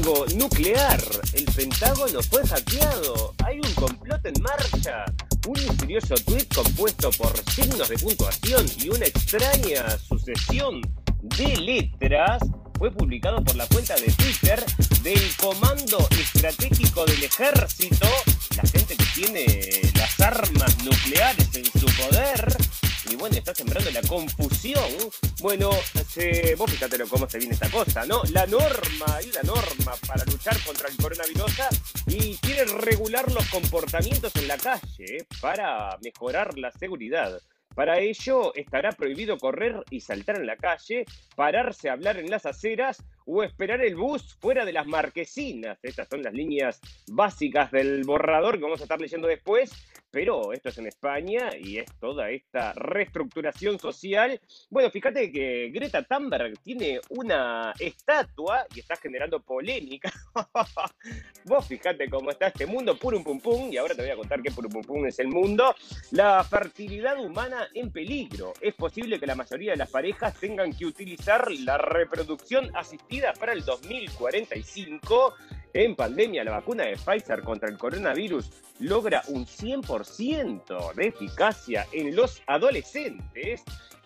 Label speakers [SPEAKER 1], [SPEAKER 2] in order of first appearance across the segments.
[SPEAKER 1] Nuclear. El Pentágono fue hackeado. Hay un complot en marcha. Un misterioso tweet compuesto por signos de puntuación y una extraña sucesión de letras fue publicado por la cuenta de Twitter del Comando Estratégico del Ejército, la gente que tiene las armas nucleares en su poder. Y bueno, está sembrando la confusión. Bueno, se, vos fíjate cómo se viene esta cosa, ¿no? La norma, hay una norma para luchar contra el coronavirus y quiere regular los comportamientos en la calle para mejorar la seguridad. Para ello estará prohibido correr y saltar en la calle, pararse a hablar en las aceras o esperar el bus fuera de las marquesinas. Estas son las líneas básicas del borrador que vamos a estar leyendo después, pero esto es en España y es toda esta reestructuración social. Bueno, fíjate que Greta Thunberg tiene una estatua y está generando polémica. Vos fíjate cómo está este mundo, purum pum pum, y ahora te voy a contar qué purum pum es el mundo. La fertilidad humana en peligro. Es posible que la mayoría de las parejas tengan que utilizar la reproducción asistida para el 2045. En pandemia, la vacuna de Pfizer contra el coronavirus logra un 100% de eficacia en los adolescentes.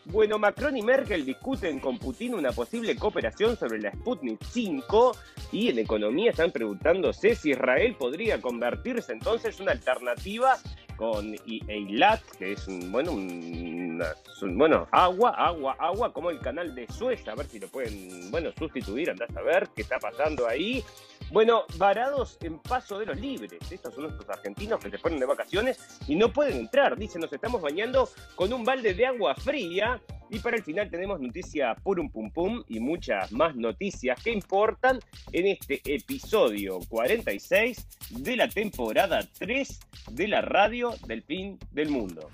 [SPEAKER 1] Bueno, Macron y Merkel discuten con Putin una posible cooperación sobre la Sputnik 5 y en economía están preguntándose si Israel podría convertirse entonces en una alternativa con Eilat, que es un, bueno, un, bueno, agua, agua, agua, como el canal de Suez, a ver si lo pueden, bueno, sustituir, andás a ver qué está pasando ahí. Bueno, varados en paso de los libres. Estos son nuestros argentinos que se ponen de vacaciones y no pueden entrar. Dicen, nos estamos bañando con un balde de agua fría. Y para el final tenemos noticias por un pum pum y muchas más noticias que importan en este episodio 46 de la temporada 3 de la radio del fin del mundo.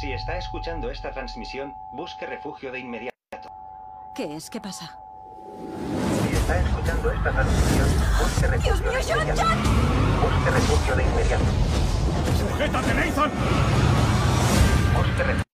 [SPEAKER 2] Si está escuchando esta transmisión, busque refugio de inmediato.
[SPEAKER 3] ¿Qué es? ¿Qué pasa?
[SPEAKER 2] Si está escuchando esta transmisión, busque refugio
[SPEAKER 3] ¡Dios mío,
[SPEAKER 2] de
[SPEAKER 3] John,
[SPEAKER 2] inmediato.
[SPEAKER 3] John!
[SPEAKER 2] Busque refugio de inmediato.
[SPEAKER 4] ¡Sujétate, Nathan!
[SPEAKER 2] Busque refugio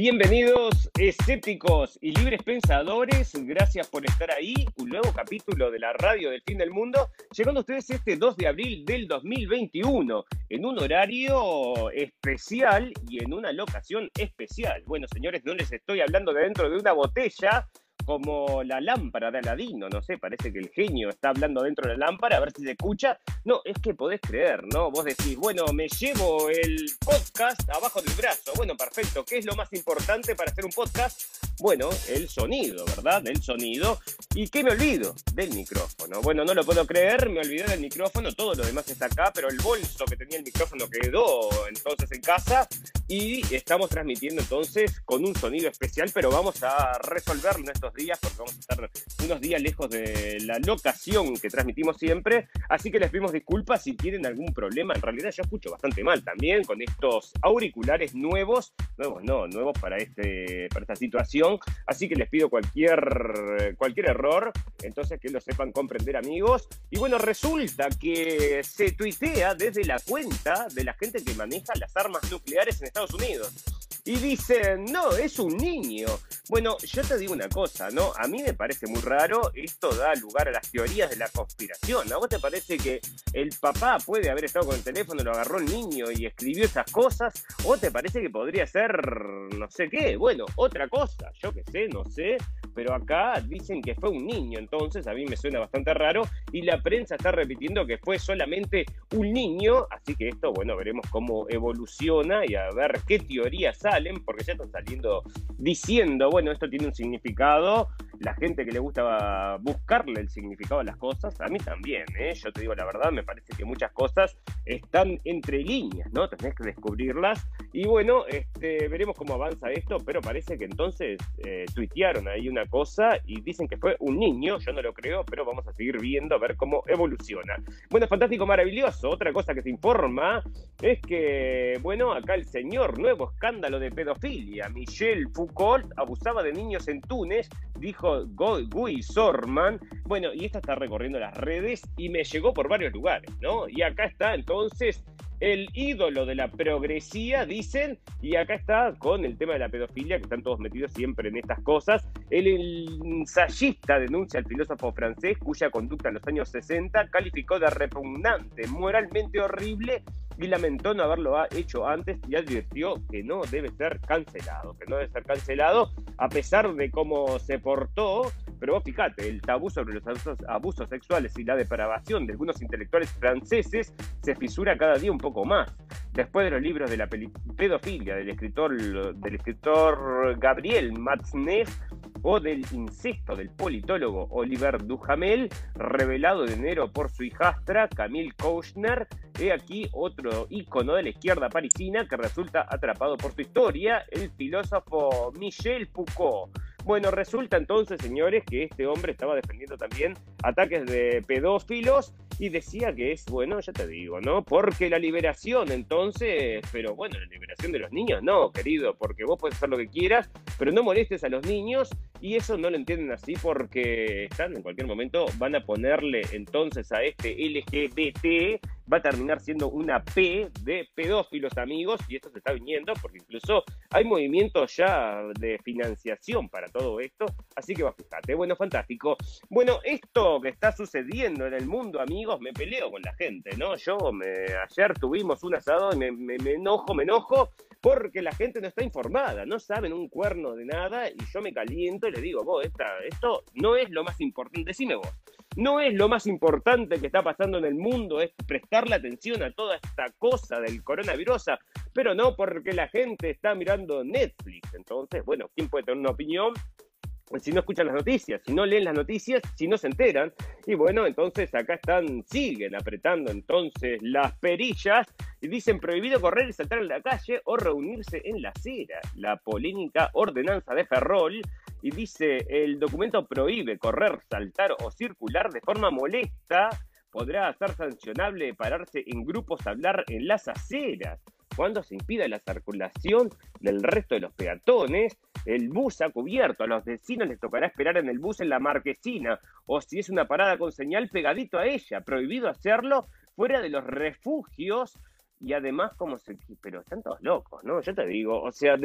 [SPEAKER 1] Bienvenidos escépticos y libres pensadores, gracias por estar ahí, un nuevo capítulo de la radio del fin del mundo, llegando a ustedes este 2 de abril del 2021, en un horario especial y en una locación especial. Bueno, señores, no les estoy hablando de dentro de una botella, como la lámpara de Aladino, no sé, parece que el genio está hablando dentro de la lámpara, a ver si se escucha. No, es que podés creer, ¿no? Vos decís, bueno, me llevo el podcast abajo del brazo. Bueno, perfecto. ¿Qué es lo más importante para hacer un podcast? Bueno, el sonido, ¿verdad? El sonido. ¿Y qué me olvido? Del micrófono. Bueno, no lo puedo creer, me olvidé del micrófono, todo lo demás está acá, pero el bolso que tenía el micrófono quedó entonces en casa y estamos transmitiendo entonces con un sonido especial, pero vamos a resolverlo en estos días porque vamos a estar unos días lejos de la locación que transmitimos siempre, así que les pedimos disculpas si tienen algún problema. En realidad yo escucho bastante mal también con estos auriculares nuevos, nuevos no, nuevos para, este, para esta situación, así que les pido cualquier, cualquier error, entonces que lo sepan comprender amigos. Y bueno, resulta que se tuitea desde la cuenta de la gente que maneja las armas nucleares en Estados Unidos. Y dicen, no, es un niño. Bueno, yo te digo una cosa, ¿no? A mí me parece muy raro, esto da lugar a las teorías de la conspiración. ¿A vos te parece que el papá puede haber estado con el teléfono, lo agarró el niño y escribió esas cosas? ¿O te parece que podría ser no sé qué? Bueno, otra cosa, yo qué sé, no sé, pero acá dicen que fue un niño, entonces a mí me suena bastante raro y la prensa está repitiendo que fue solamente un niño, así que esto, bueno, veremos cómo evoluciona y a ver qué teorías salen, porque ya están saliendo diciendo, bueno, esto tiene un significado, la gente que le gusta buscarle el significado a las cosas, a mí también, ¿eh? yo te digo la verdad, me parece que muchas cosas están entre líneas, ¿no? Tenés que descubrirlas y bueno, este, veremos cómo avanza esto, pero parece que entonces eh, tuitearon ahí una cosa y dicen que fue un niño, yo no lo creo, pero vamos a seguir viendo a ver cómo evoluciona. Bueno, fantástico, maravilloso, otra cosa que se informa es que, bueno, acá el señor, nuevo escándalo de pedofilia, Michel Foucault abusaba de niños en Túnez, dijo Guy Sorman. Bueno, y esta está recorriendo las redes y me llegó por varios lugares, ¿no? Y acá está entonces el ídolo de la progresía, dicen, y acá está con el tema de la pedofilia, que están todos metidos siempre en estas cosas. El ensayista denuncia al filósofo francés, cuya conducta en los años 60 calificó de repugnante, moralmente horrible y lamentó no haberlo hecho antes y advirtió que no debe ser cancelado, que no debe ser cancelado a pesar de cómo se portó. Pero vos fíjate, el tabú sobre los abusos, sexuales y la depravación de algunos intelectuales franceses se fisura cada día un poco más. Después de los libros de la pedofilia del escritor, del escritor Gabriel Matzneff, o del incesto del politólogo Oliver Duhamel, revelado en enero por su hijastra Camille Kouchner. He aquí otro ícono de la izquierda parisina que resulta atrapado por su historia, el filósofo Michel Foucault. Bueno, resulta entonces, señores, que este hombre estaba defendiendo también ataques de pedófilos y decía que es, bueno, ya te digo, ¿no? Porque la liberación, entonces, pero bueno, la liberación de los niños, no, querido, porque vos puedes hacer lo que quieras, pero no molestes a los niños y eso no lo entienden así porque están en cualquier momento, van a ponerle entonces a este LGBT va a terminar siendo una P de pedófilos amigos y esto se está viniendo porque incluso hay movimientos ya de financiación para todo esto, así que va, fíjate, bueno, fantástico. Bueno, esto que está sucediendo en el mundo, amigos, me peleo con la gente, ¿no? Yo ayer tuvimos un asado y me, me, enojo, me enojo porque la gente no está informada, no saben un cuerno de nada y yo me caliento y le digo, vos, esta, esto no es lo más importante, decime vos, no es lo más importante que está pasando en el mundo, es prestarle atención a toda esta cosa del coronavirus, pero no porque la gente está mirando Netflix. Entonces, bueno, ¿quién puede tener una opinión? si no escuchan las noticias, si no leen las noticias, si no se enteran. Y bueno, entonces acá están, siguen apretando entonces las perillas y dicen prohibido correr y saltar en la calle o reunirse en la acera. La polémica ordenanza de Ferrol y dice el documento prohíbe correr, saltar o circular de forma molesta. Podrá ser sancionable pararse en grupos a hablar en las aceras. Cuando se impida la circulación del resto de los peatones, el bus ha cubierto, a los vecinos les tocará esperar en el bus en la marquesina, o si es una parada con señal pegadito a ella, prohibido hacerlo fuera de los refugios y además como se... Pero están todos locos, ¿no? Yo te digo, o sea,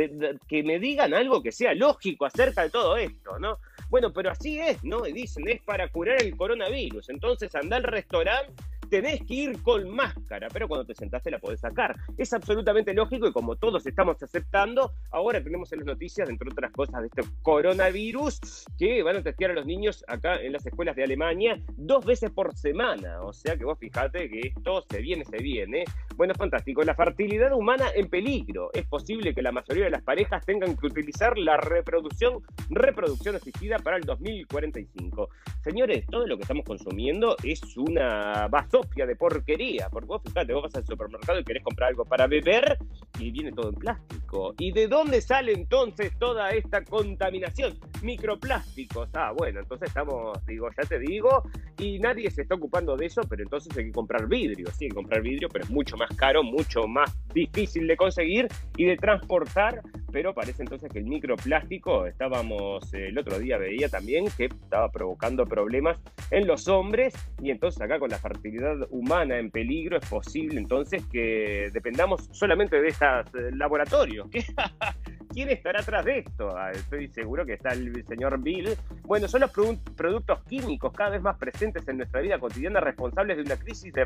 [SPEAKER 1] que me digan algo que sea lógico acerca de todo esto, ¿no? Bueno, pero así es, ¿no? Y dicen, es para curar el coronavirus. Entonces anda al restaurante tenés que ir con máscara, pero cuando te sentaste la podés sacar. Es absolutamente lógico y como todos estamos aceptando, ahora tenemos en las noticias, entre otras cosas, de este coronavirus que van a testear a los niños acá en las escuelas de Alemania dos veces por semana. O sea que vos fijate que esto se viene, se viene. Bueno, fantástico. La fertilidad humana en peligro. Es posible que la mayoría de las parejas tengan que utilizar la reproducción, reproducción asistida para el 2045. Señores, todo lo que estamos consumiendo es una de porquería. Porque vos fíjate, vos vas al supermercado y querés comprar algo para beber y viene todo en plástico. ¿Y de dónde sale entonces toda esta contaminación? Microplásticos. Ah, bueno, entonces estamos, digo, ya te digo, y nadie se está ocupando de eso, pero entonces hay que comprar vidrio. Sí, hay que comprar vidrio, pero es mucho más caro, mucho más difícil de conseguir y de transportar. Pero parece entonces que el microplástico, estábamos, el otro día veía también que estaba provocando problemas en los hombres y entonces acá con la fertilidad humana en peligro, es posible entonces que dependamos solamente de estos eh, laboratorios. ¿Quién estará atrás de esto? Ah, estoy seguro que está el señor Bill. Bueno, son los productos químicos cada vez más presentes en nuestra vida cotidiana responsables de una crisis de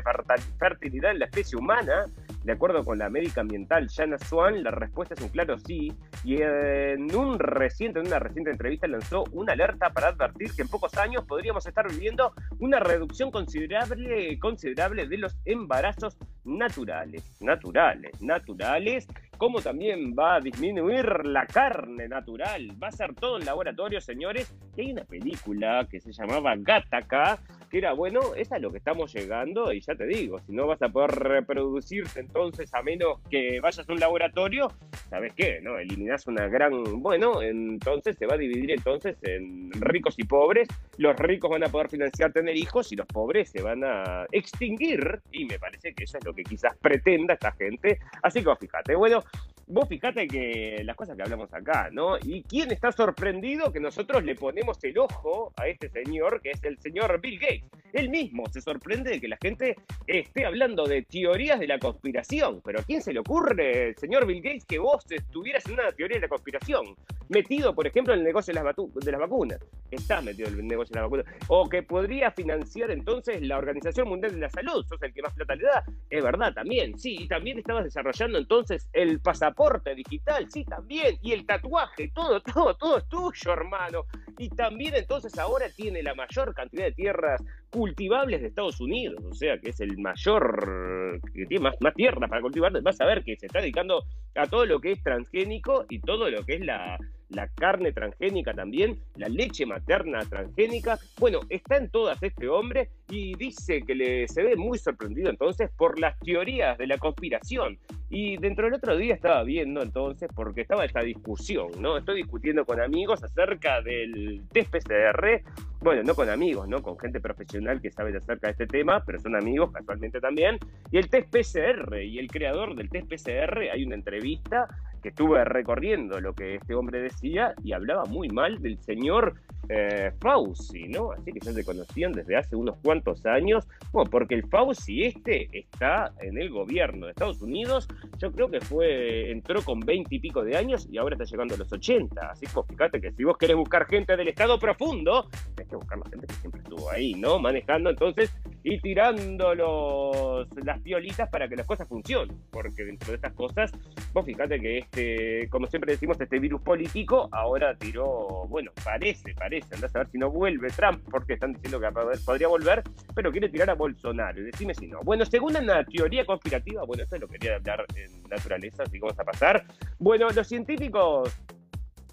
[SPEAKER 1] fertilidad en la especie humana. De acuerdo con la médica ambiental Jana Swan, la respuesta es un claro sí. Y en, un reciente, en una reciente entrevista lanzó una alerta para advertir que en pocos años podríamos estar viviendo una reducción considerable, considerable de los embarazos naturales. Naturales, naturales como también va a disminuir la carne natural. Va a ser todo en laboratorio, señores. Y hay una película que se llamaba Gattaca, que era, bueno, es lo que estamos llegando y ya te digo, si no vas a poder reproducirte entonces a menos que vayas a un laboratorio, ¿sabes qué? ¿No? Eliminás una gran, bueno, entonces se va a dividir entonces en ricos y pobres, los ricos van a poder financiar tener hijos y los pobres se van a extinguir y me parece que eso es lo que quizás pretenda esta gente, así que fíjate, bueno, vos fijate que las cosas que hablamos acá, ¿no? ¿Y quién está sorprendido que nosotros le ponemos el ojo a este señor, que es el señor Bill Gates? Él mismo se sorprende de que la gente esté hablando de teorías de la conspiración. Pero ¿a quién se le ocurre, señor Bill Gates, que vos estuvieras en una teoría de la conspiración? Metido, por ejemplo, en el negocio de las, de las vacunas. Estás metido en el negocio de las vacunas. O que podría financiar entonces la Organización Mundial de la Salud. Sos el que más plata le da. Es verdad, también. Sí, y también estabas desarrollando entonces el pasaporte digital. Sí, también. Y el tatuaje. Todo, todo, todo es tuyo, hermano. Y también entonces ahora tiene la mayor cantidad de tierras cultivables de Estados Unidos, o sea que es el mayor, que tiene más, más tierra para cultivar, vas a ver que se está dedicando a todo lo que es transgénico y todo lo que es la, la carne transgénica también, la leche materna transgénica. Bueno, está en todas este hombre y dice que le, se ve muy sorprendido entonces por las teorías de la conspiración. Y dentro del otro día estaba viendo entonces, porque estaba esta discusión, ¿no? Estoy discutiendo con amigos acerca del test PCR, bueno, no con amigos, ¿no? Con gente profesional que sabe acerca de este tema, pero son amigos casualmente también. Y el test PCR, y el creador del test PCR, hay una entrevista que estuve recorriendo lo que este hombre decía y hablaba muy mal del señor eh, Fauci, ¿no? Así que ya se conocían desde hace unos cuantos años, bueno, porque el Fauci este está en el gobierno de Estados Unidos, yo creo que fue, entró con 20 y pico de años y ahora está llegando a los 80, así que fíjate que si vos querés buscar gente del Estado profundo, tenés que buscar la gente que siempre estuvo ahí, ¿no? Manejando entonces y tirando los, las piolitas para que las cosas funcionen, porque dentro de estas cosas, vos fíjate que este, como siempre decimos, este virus político ahora tiró, bueno, parece, parece, andás a ver si no vuelve Trump, porque están diciendo que podría volver, pero quiere tirar a Bolsonaro, decime si no. Bueno, según una teoría conspirativa, bueno, esto es lo que quería hablar en naturaleza, así que vamos a pasar. Bueno, los científicos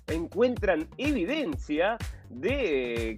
[SPEAKER 1] encuentran evidencia de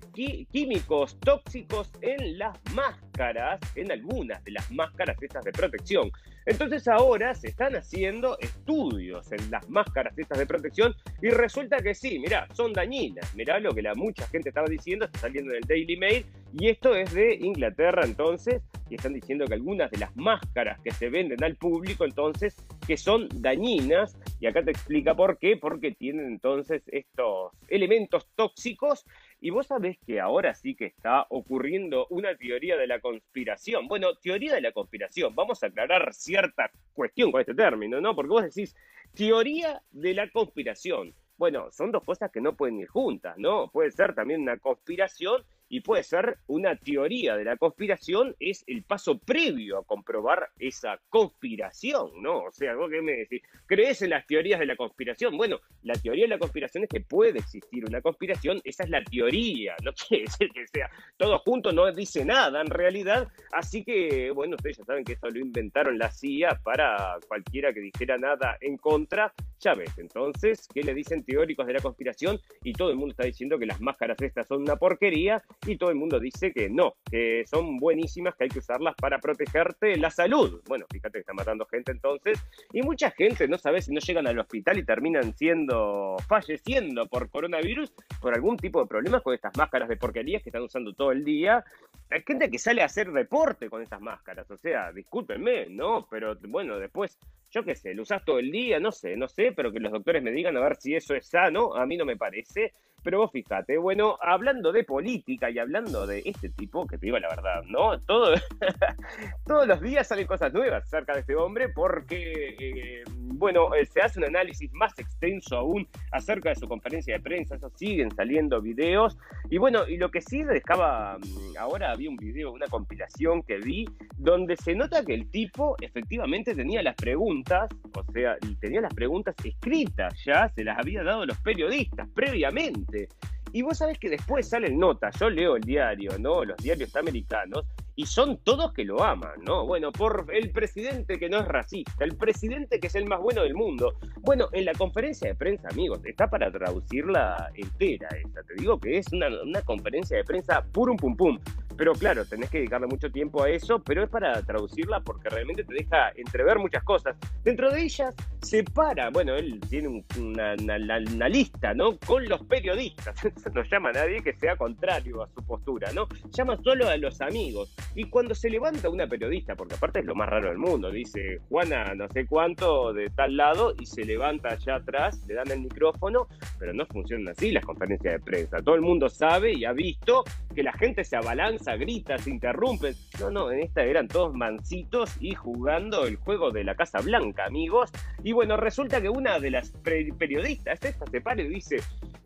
[SPEAKER 1] químicos tóxicos en las máscaras, en algunas de las máscaras estas de protección. Entonces ahora se están haciendo estudios en las máscaras estas de protección y resulta que sí, mirá, son dañinas. Mirá lo que la mucha gente estaba diciendo, está saliendo en el Daily Mail y esto es de Inglaterra entonces y están diciendo que algunas de las máscaras que se venden al público entonces que son dañinas y acá te explica por qué, porque tienen entonces estos elementos tóxicos y vos sabés que ahora sí que está ocurriendo una teoría de la conspiración. Bueno, teoría de la conspiración, vamos a aclarar cierta cuestión con este término, ¿no? Porque vos decís teoría de la conspiración. Bueno, son dos cosas que no pueden ir juntas, ¿no? Puede ser también una conspiración y puede ser una teoría de la conspiración, es el paso previo a comprobar esa conspiración, ¿no? O sea, vos qué me decís, ¿crees en las teorías de la conspiración? Bueno, la teoría de la conspiración es que puede existir una conspiración, esa es la teoría, no quiere decir que sea todo junto, no dice nada en realidad, así que, bueno, ustedes ya saben que eso lo inventaron la CIA para cualquiera que dijera nada en contra, ya ves, entonces, ¿qué le dicen teóricos de la conspiración? Y todo el mundo está diciendo que las máscaras estas son una porquería, y todo el mundo dice que no, que son buenísimas, que hay que usarlas para protegerte la salud. Bueno, fíjate que está matando gente entonces, y mucha gente no sabe si no llegan al hospital y terminan siendo, falleciendo por coronavirus, por algún tipo de problemas con estas máscaras de porquerías que están usando todo el día. Hay gente que sale a hacer deporte con estas máscaras, o sea, discúlpenme, ¿no? Pero bueno, después yo qué sé, lo usas todo el día, no sé, no sé, pero que los doctores me digan a ver si eso es sano, a mí no me parece. Pero vos fíjate, bueno, hablando de política y hablando de este tipo, que te digo la verdad, ¿no? Todo, todos los días salen cosas nuevas acerca de este hombre porque, eh, bueno, eh, se hace un análisis más extenso aún acerca de su conferencia de prensa, eso siguen saliendo videos. Y bueno, y lo que sí dejaba, mm, ahora había un video, una compilación que vi, donde se nota que el tipo efectivamente tenía las preguntas, o sea, tenía las preguntas escritas ya, se las había dado los periodistas previamente. Y vos sabés que después salen notas, yo leo el diario, ¿no? Los diarios americanos, y son todos que lo aman, ¿no? Bueno, por el presidente que no es racista, el presidente que es el más bueno del mundo. Bueno, en la conferencia de prensa, amigos, está para traducirla entera esta. Te digo que es una, una conferencia de prensa purum pum pum. Pero claro, tenés que dedicarle mucho tiempo a eso, pero es para traducirla porque realmente te deja entrever muchas cosas. Dentro de ellas separa, bueno, él tiene una, una, lista, ¿no? Con los periodistas, no llama a nadie que sea contrario a su postura, ¿no? Llama solo a los amigos. Y cuando se levanta una periodista, porque aparte es lo más raro del mundo, dice Juana no sé cuánto de tal lado y se levanta allá atrás, le dan el micrófono, pero no funcionan así las conferencias de prensa. Todo el mundo sabe y ha visto que la gente se abalanza, grita, se interrumpe. No, no, en esta eran todos mansitos y jugando el juego de la Casa Blanca, amigos. Y bueno, resulta que una de las periodistas, esta se para y dice,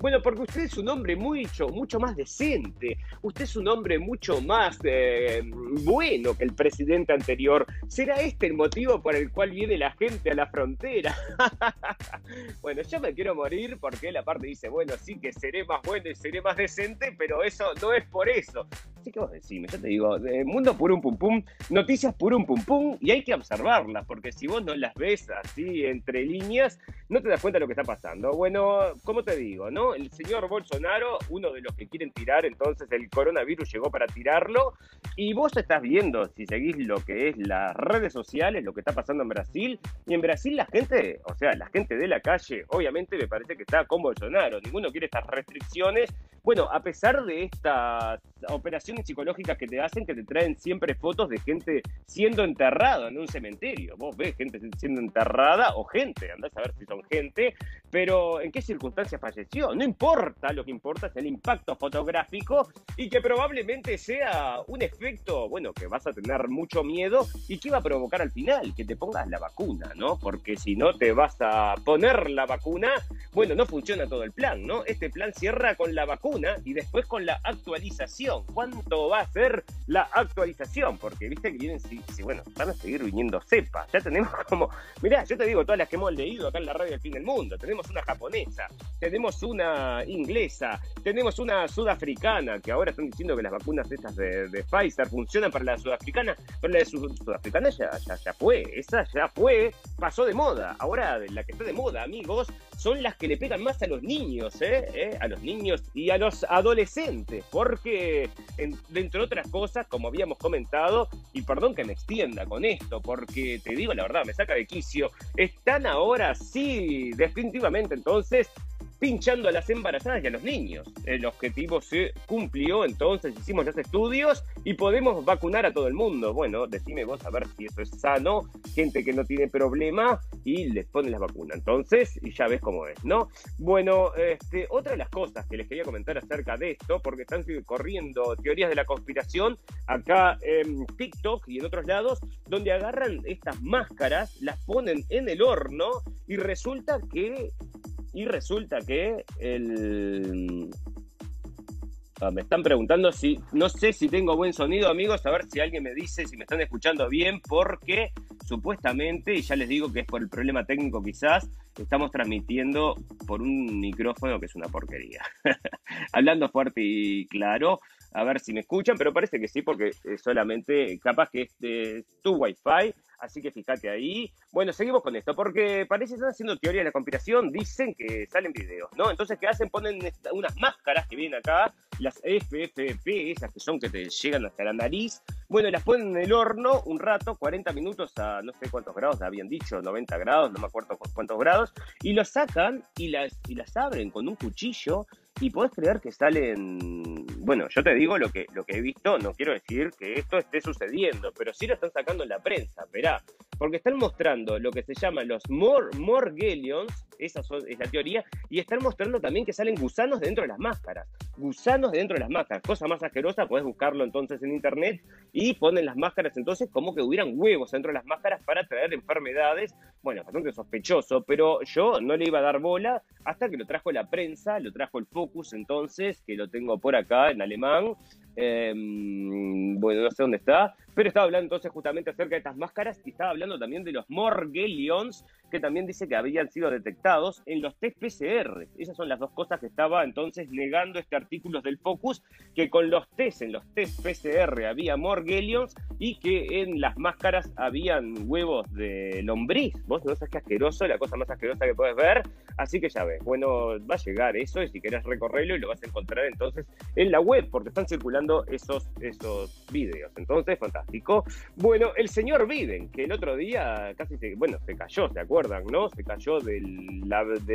[SPEAKER 1] bueno, porque usted es un hombre mucho, mucho más decente, usted es un hombre mucho más eh, bueno que el presidente anterior. ¿Será este el motivo por el cual viene la gente a la frontera? bueno, yo me quiero morir porque él aparte dice, bueno, sí que seré más bueno y seré más decente, pero eso no es por eso. Así que decime, yo te digo, mundo un pum pum, noticias un pum pum, y hay que observarlas, porque si vos no las ves así entre líneas, no te das cuenta de lo que está pasando. Bueno, como te digo, ¿no? El señor Bolsonaro, uno de los que quieren tirar, entonces el coronavirus llegó para tirarlo, y vos estás viendo, si seguís lo que es las redes sociales, lo que está pasando en Brasil, y en Brasil la gente, o sea, la gente de la calle, obviamente me parece que está con Bolsonaro, ninguno quiere estas restricciones. Bueno, a pesar de estas operaciones psicológicas que te hacen, que te traen siempre fotos de gente siendo enterrada en un cementerio. Vos ves gente siendo enterrada o gente, andás a ver si son gente, pero ¿en qué circunstancias falleció? No importa, lo que importa es el impacto fotográfico y que probablemente sea un efecto, bueno, que vas a tener mucho miedo y que va a provocar al final que te pongas la vacuna, ¿no? Porque si no te vas a poner la vacuna, bueno, no funciona todo el plan, ¿no? Este plan cierra con la vacuna y después con la actualización. ¿Cuánto va a ser la actualización? Porque viste que vienen, si, bueno, van a seguir viniendo cepas. Ya tenemos como, mirá, yo te digo todas las que hemos leído acá en la radio del fin del mundo. Tenemos una japonesa, tenemos una inglesa, tenemos una sudafricana, que ahora están diciendo que las vacunas estas de, Pfizer funcionan para la sudafricana, pero la de sudafricana ya, ya, ya fue, esa ya fue, pasó de moda. Ahora la que está de moda, amigos, son las que le pegan más a los niños, ¿eh? ¿Eh? A los niños y a los adolescentes, porque, dentro de otras cosas, como habíamos comentado, y perdón que me extienda con esto, porque te digo la verdad, me saca de quicio, están ahora sí, definitivamente entonces pinchando a las embarazadas y a los niños. El objetivo se cumplió, entonces hicimos los estudios y podemos vacunar a todo el mundo. Bueno, decime vos a ver si eso es sano, gente que no tiene problema y les ponen las vacunas. Entonces, y ya ves cómo es, ¿no? Bueno, este, otra de las cosas que les quería comentar acerca de esto, porque están corriendo teorías de la conspiración acá en TikTok y en otros lados, donde agarran estas máscaras, las ponen en el horno y resulta que y resulta que el... Ah, me están preguntando si, no sé si tengo buen sonido, amigos, a ver si alguien me dice si me están escuchando bien, porque supuestamente, y ya les digo que es por el problema técnico quizás, estamos transmitiendo por un micrófono que es una porquería. Hablando fuerte y claro, a ver si me escuchan, pero parece que sí, porque solamente capaz que es de tu wifi Así que fíjate ahí. Bueno, seguimos con esto, porque parece que están haciendo teoría de la conspiración, dicen que salen videos, ¿no? Entonces, ¿qué hacen? Ponen unas máscaras que vienen acá, las FFP, esas que son que te llegan hasta la nariz. Bueno, las ponen en el horno un rato, 40 minutos a no sé cuántos grados, habían dicho, 90 grados, no me acuerdo cuántos grados, y lo sacan y las, y las abren con un cuchillo y podés creer que salen, bueno, yo te digo lo que, lo que he visto, no quiero decir que esto esté sucediendo, pero sí lo están sacando en la prensa, verá, porque están mostrando lo que se llama los Mor Morgellions, esa es la teoría, y están mostrando también que salen gusanos dentro de las máscaras, gusanos dentro de las máscaras, cosa más asquerosa, podés buscarlo entonces en internet, y ponen las máscaras entonces como que hubieran huevos dentro de las máscaras para traer enfermedades, bueno, bastante sospechoso, pero yo no le iba a dar bola hasta que lo trajo la prensa, lo trajo el Focus entonces, que lo tengo por acá en alemán, em, bueno, no sé dónde está, pero estaba hablando entonces justamente acerca de estas máscaras y estaba hablando también de los Morgelions, que también dice que habían sido detectados en los test PCR. Esas son las dos cosas que estaba entonces negando este artículo del Focus, que con los test, en los test PCR había Morgelions y que en las máscaras habían huevos de lombriz. Vos no sabés qué asqueroso, la cosa más asquerosa que puedes ver. Así que ya ves, bueno, va a llegar eso y si querés recorrerlo y lo vas a encontrar entonces en la web, porque están circulando esos, esos vídeos. Entonces, fantástico. Bueno, el señor Biden, que el otro día casi se, bueno, se cayó, ¿se acuerdan, no? Se cayó del,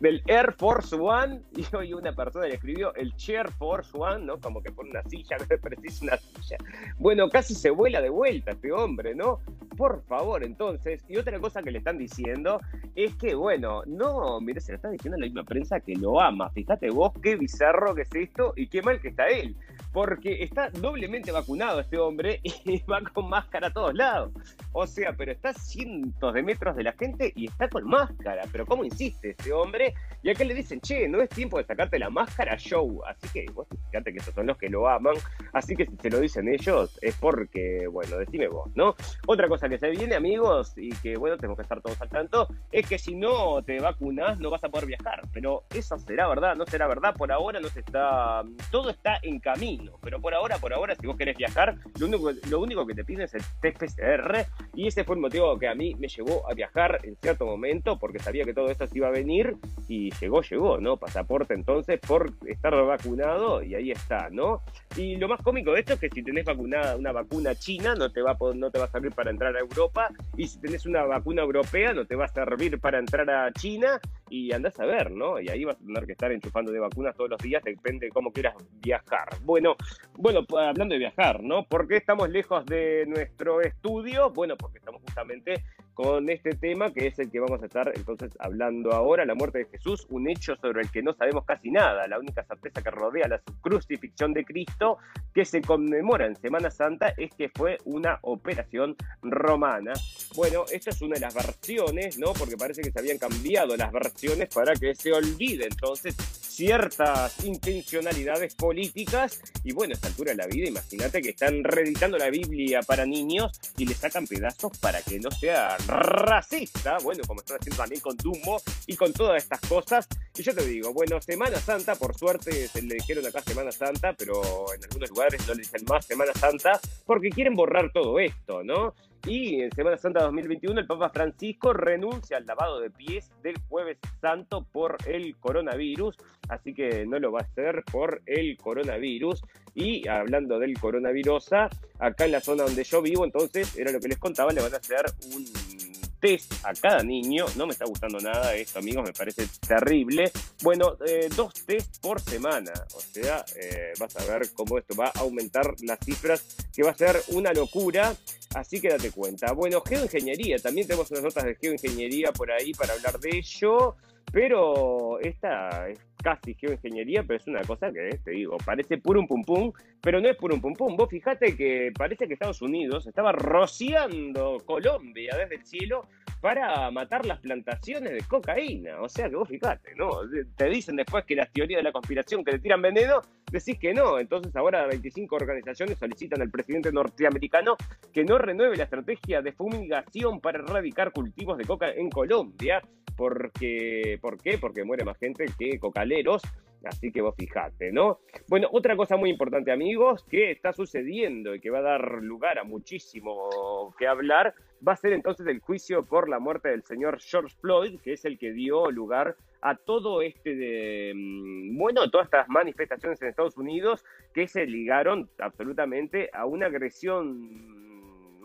[SPEAKER 1] del, Air Force One y hoy una persona le escribió el Chair Force One, ¿no? Como que por una silla, me precisa una silla. Bueno, casi se vuela de vuelta este hombre, ¿no? Por favor, entonces, y otra cosa que le están diciendo es que, bueno, no, mire, se lo está diciendo la misma prensa que lo ama. Fíjate vos qué bizarro que es esto y qué mal que está él porque está doblemente vacunado este hombre y va con máscara a todos lados. O sea, pero está a cientos de metros de la gente y está con máscara. Pero ¿cómo insiste este hombre? Y acá le dicen, che, no es tiempo de sacarte la máscara, show. Así que vos fíjate que esos son los que lo aman. Así que si se lo dicen ellos, es porque, bueno, decime vos, ¿no? Otra cosa que se viene, amigos, y que, bueno, tenemos que estar todos al tanto, es que si no te vacunas, no vas a poder viajar. Pero eso será verdad, no será verdad. Por ahora no se está. Todo está en camino pero por ahora, por ahora, si vos querés viajar, lo único, lo único que te piden es el test PCR. Y ese fue el motivo que a mí me llevó a viajar en cierto momento, porque sabía que todo esto se iba a venir. Y llegó, llegó, ¿no? Pasaporte entonces por estar vacunado y ahí está, ¿no? Y lo más cómico de esto es que si tenés vacunada una vacuna china, no te va a, no te va a servir para entrar a Europa. Y si tenés una vacuna europea, no te va a servir para entrar a China. Y andás a ver, ¿no? Y ahí vas a tener que estar enchufando de vacunas todos los días, depende de cómo quieras viajar. Bueno, bueno, hablando de viajar, ¿no? ¿Por qué estamos lejos de nuestro estudio? Bueno, porque estamos justamente con este tema que es el que vamos a estar entonces hablando ahora, la muerte de Jesús, un hecho sobre el que no sabemos casi nada, la única certeza que rodea la crucifixión de Cristo que se conmemora en Semana Santa es que fue una operación romana. Bueno, esta es una de las versiones, ¿no? Porque parece que se habían cambiado las versiones para que se olvide entonces ciertas intencionalidades políticas y bueno, a esta altura de la vida, imagínate que están reeditando la Biblia para niños y le sacan pedazos para que no sea racista, bueno, como están haciendo también con Dumbo y con todas estas cosas. Y yo te digo, bueno, Semana Santa, por suerte se le dijeron acá Semana Santa, pero en algunos lugares no le dicen más Semana Santa porque quieren borrar todo esto, ¿no? Y en Semana Santa 2021 el Papa Francisco renuncia al lavado de pies del jueves santo por el coronavirus, así que no lo va a hacer por el coronavirus. Y hablando del coronavirus, acá en la zona donde yo vivo, entonces era lo que les contaba, le van a hacer un test a cada niño. No me está gustando nada esto, amigos, me parece terrible. Bueno, eh, dos test por semana. O sea, eh, vas a ver cómo esto va a aumentar las cifras, que va a ser una locura. Así que date cuenta. Bueno, geoingeniería, también tenemos unas notas de geoingeniería por ahí para hablar de ello. Pero esta es casi geoingeniería, pero es una cosa que, te digo, parece puro pum pum, pero no es puro pum pum. Vos fijate que parece que Estados Unidos estaba rociando Colombia desde el cielo para matar las plantaciones de cocaína. O sea que vos fijate, ¿no? Te dicen después que las teorías de la conspiración que le tiran veneno, decís que no. Entonces ahora 25 organizaciones solicitan al presidente norteamericano que no renueve la estrategia de fumigación para erradicar cultivos de coca en Colombia porque, ¿por qué? Porque muere más gente que cocaleros, así que vos fijate, ¿no? Bueno, otra cosa muy importante, amigos, que está sucediendo y que va a dar lugar a muchísimo que hablar, va a ser entonces el juicio por la muerte del señor George Floyd, que es el que dio lugar a todo este de, mm, bueno, todas estas manifestaciones en Estados Unidos que se ligaron absolutamente a una agresión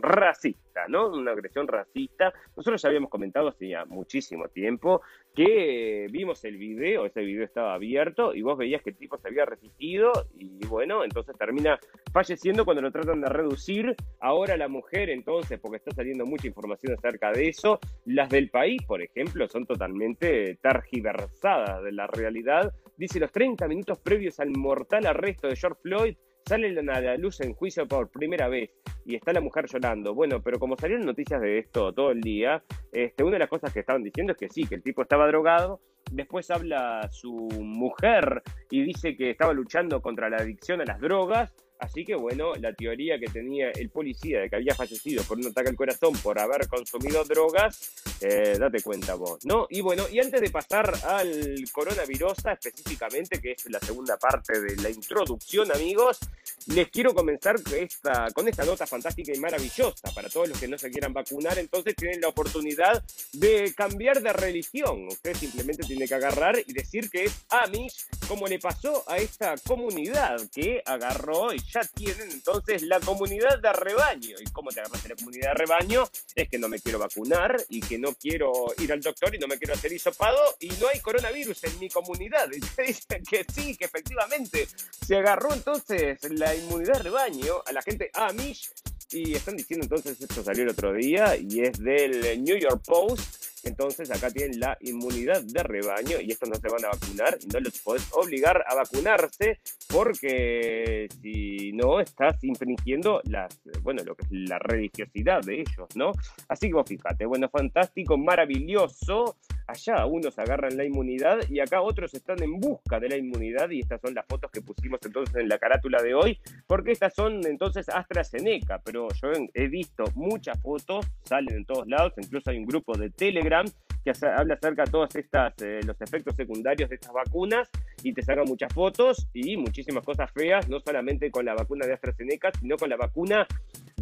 [SPEAKER 1] racista, ¿no? Una agresión racista. Nosotros ya habíamos comentado hace ya muchísimo tiempo que vimos el video, ese video estaba abierto y vos veías que el tipo se había resistido y bueno, entonces termina falleciendo cuando lo tratan de reducir. Ahora la mujer, entonces, porque está saliendo mucha información acerca de eso, las del país, por ejemplo, son totalmente targiversadas de la realidad. Dice los 30 minutos previos al mortal arresto de George Floyd, salen a la luz en juicio por primera vez y está la mujer llorando. Bueno, pero como salieron noticias de esto todo el día, este, una de las cosas que estaban diciendo es que sí, que el tipo estaba drogado. Después habla su mujer y dice que estaba luchando contra la adicción a las drogas Así que bueno, la teoría que tenía el policía de que había fallecido por un ataque al corazón por haber consumido drogas, eh, date cuenta vos, ¿no? Y bueno, y antes de pasar al coronavirus específicamente, que es la segunda parte de la introducción, amigos, les quiero comenzar esta, con esta nota fantástica y maravillosa para todos los que no se quieran vacunar. Entonces tienen la oportunidad de cambiar de religión. Usted simplemente tiene que agarrar y decir que es Amish, como le pasó a esta comunidad que agarró y ya tienen entonces la comunidad de rebaño. ¿Y cómo te agarras la comunidad de rebaño? Es que no me quiero vacunar y que no quiero ir al doctor y no me quiero hacer hisopado y no hay coronavirus en mi comunidad. Y te dicen que sí, que efectivamente se agarró entonces la inmunidad de rebaño a la gente Amish y están diciendo entonces, esto salió el otro día y es del New York Post, entonces acá tienen la inmunidad de rebaño y estos no se van a vacunar, no los podés obligar a vacunarse porque si no estás infringiendo las, bueno, lo que es la religiosidad de ellos, ¿no? Así que vos fíjate, bueno, fantástico, maravilloso. Allá unos agarran la inmunidad y acá otros están en busca de la inmunidad y estas son las fotos que pusimos entonces en la carátula de hoy, porque estas son entonces AstraZeneca, pero yo he visto muchas fotos, salen en todos lados, incluso hay un grupo de Telegram que habla acerca de todos estas, eh, los efectos secundarios de estas vacunas y te saca muchas fotos y muchísimas cosas feas, no solamente con la vacuna de AstraZeneca, sino con la vacuna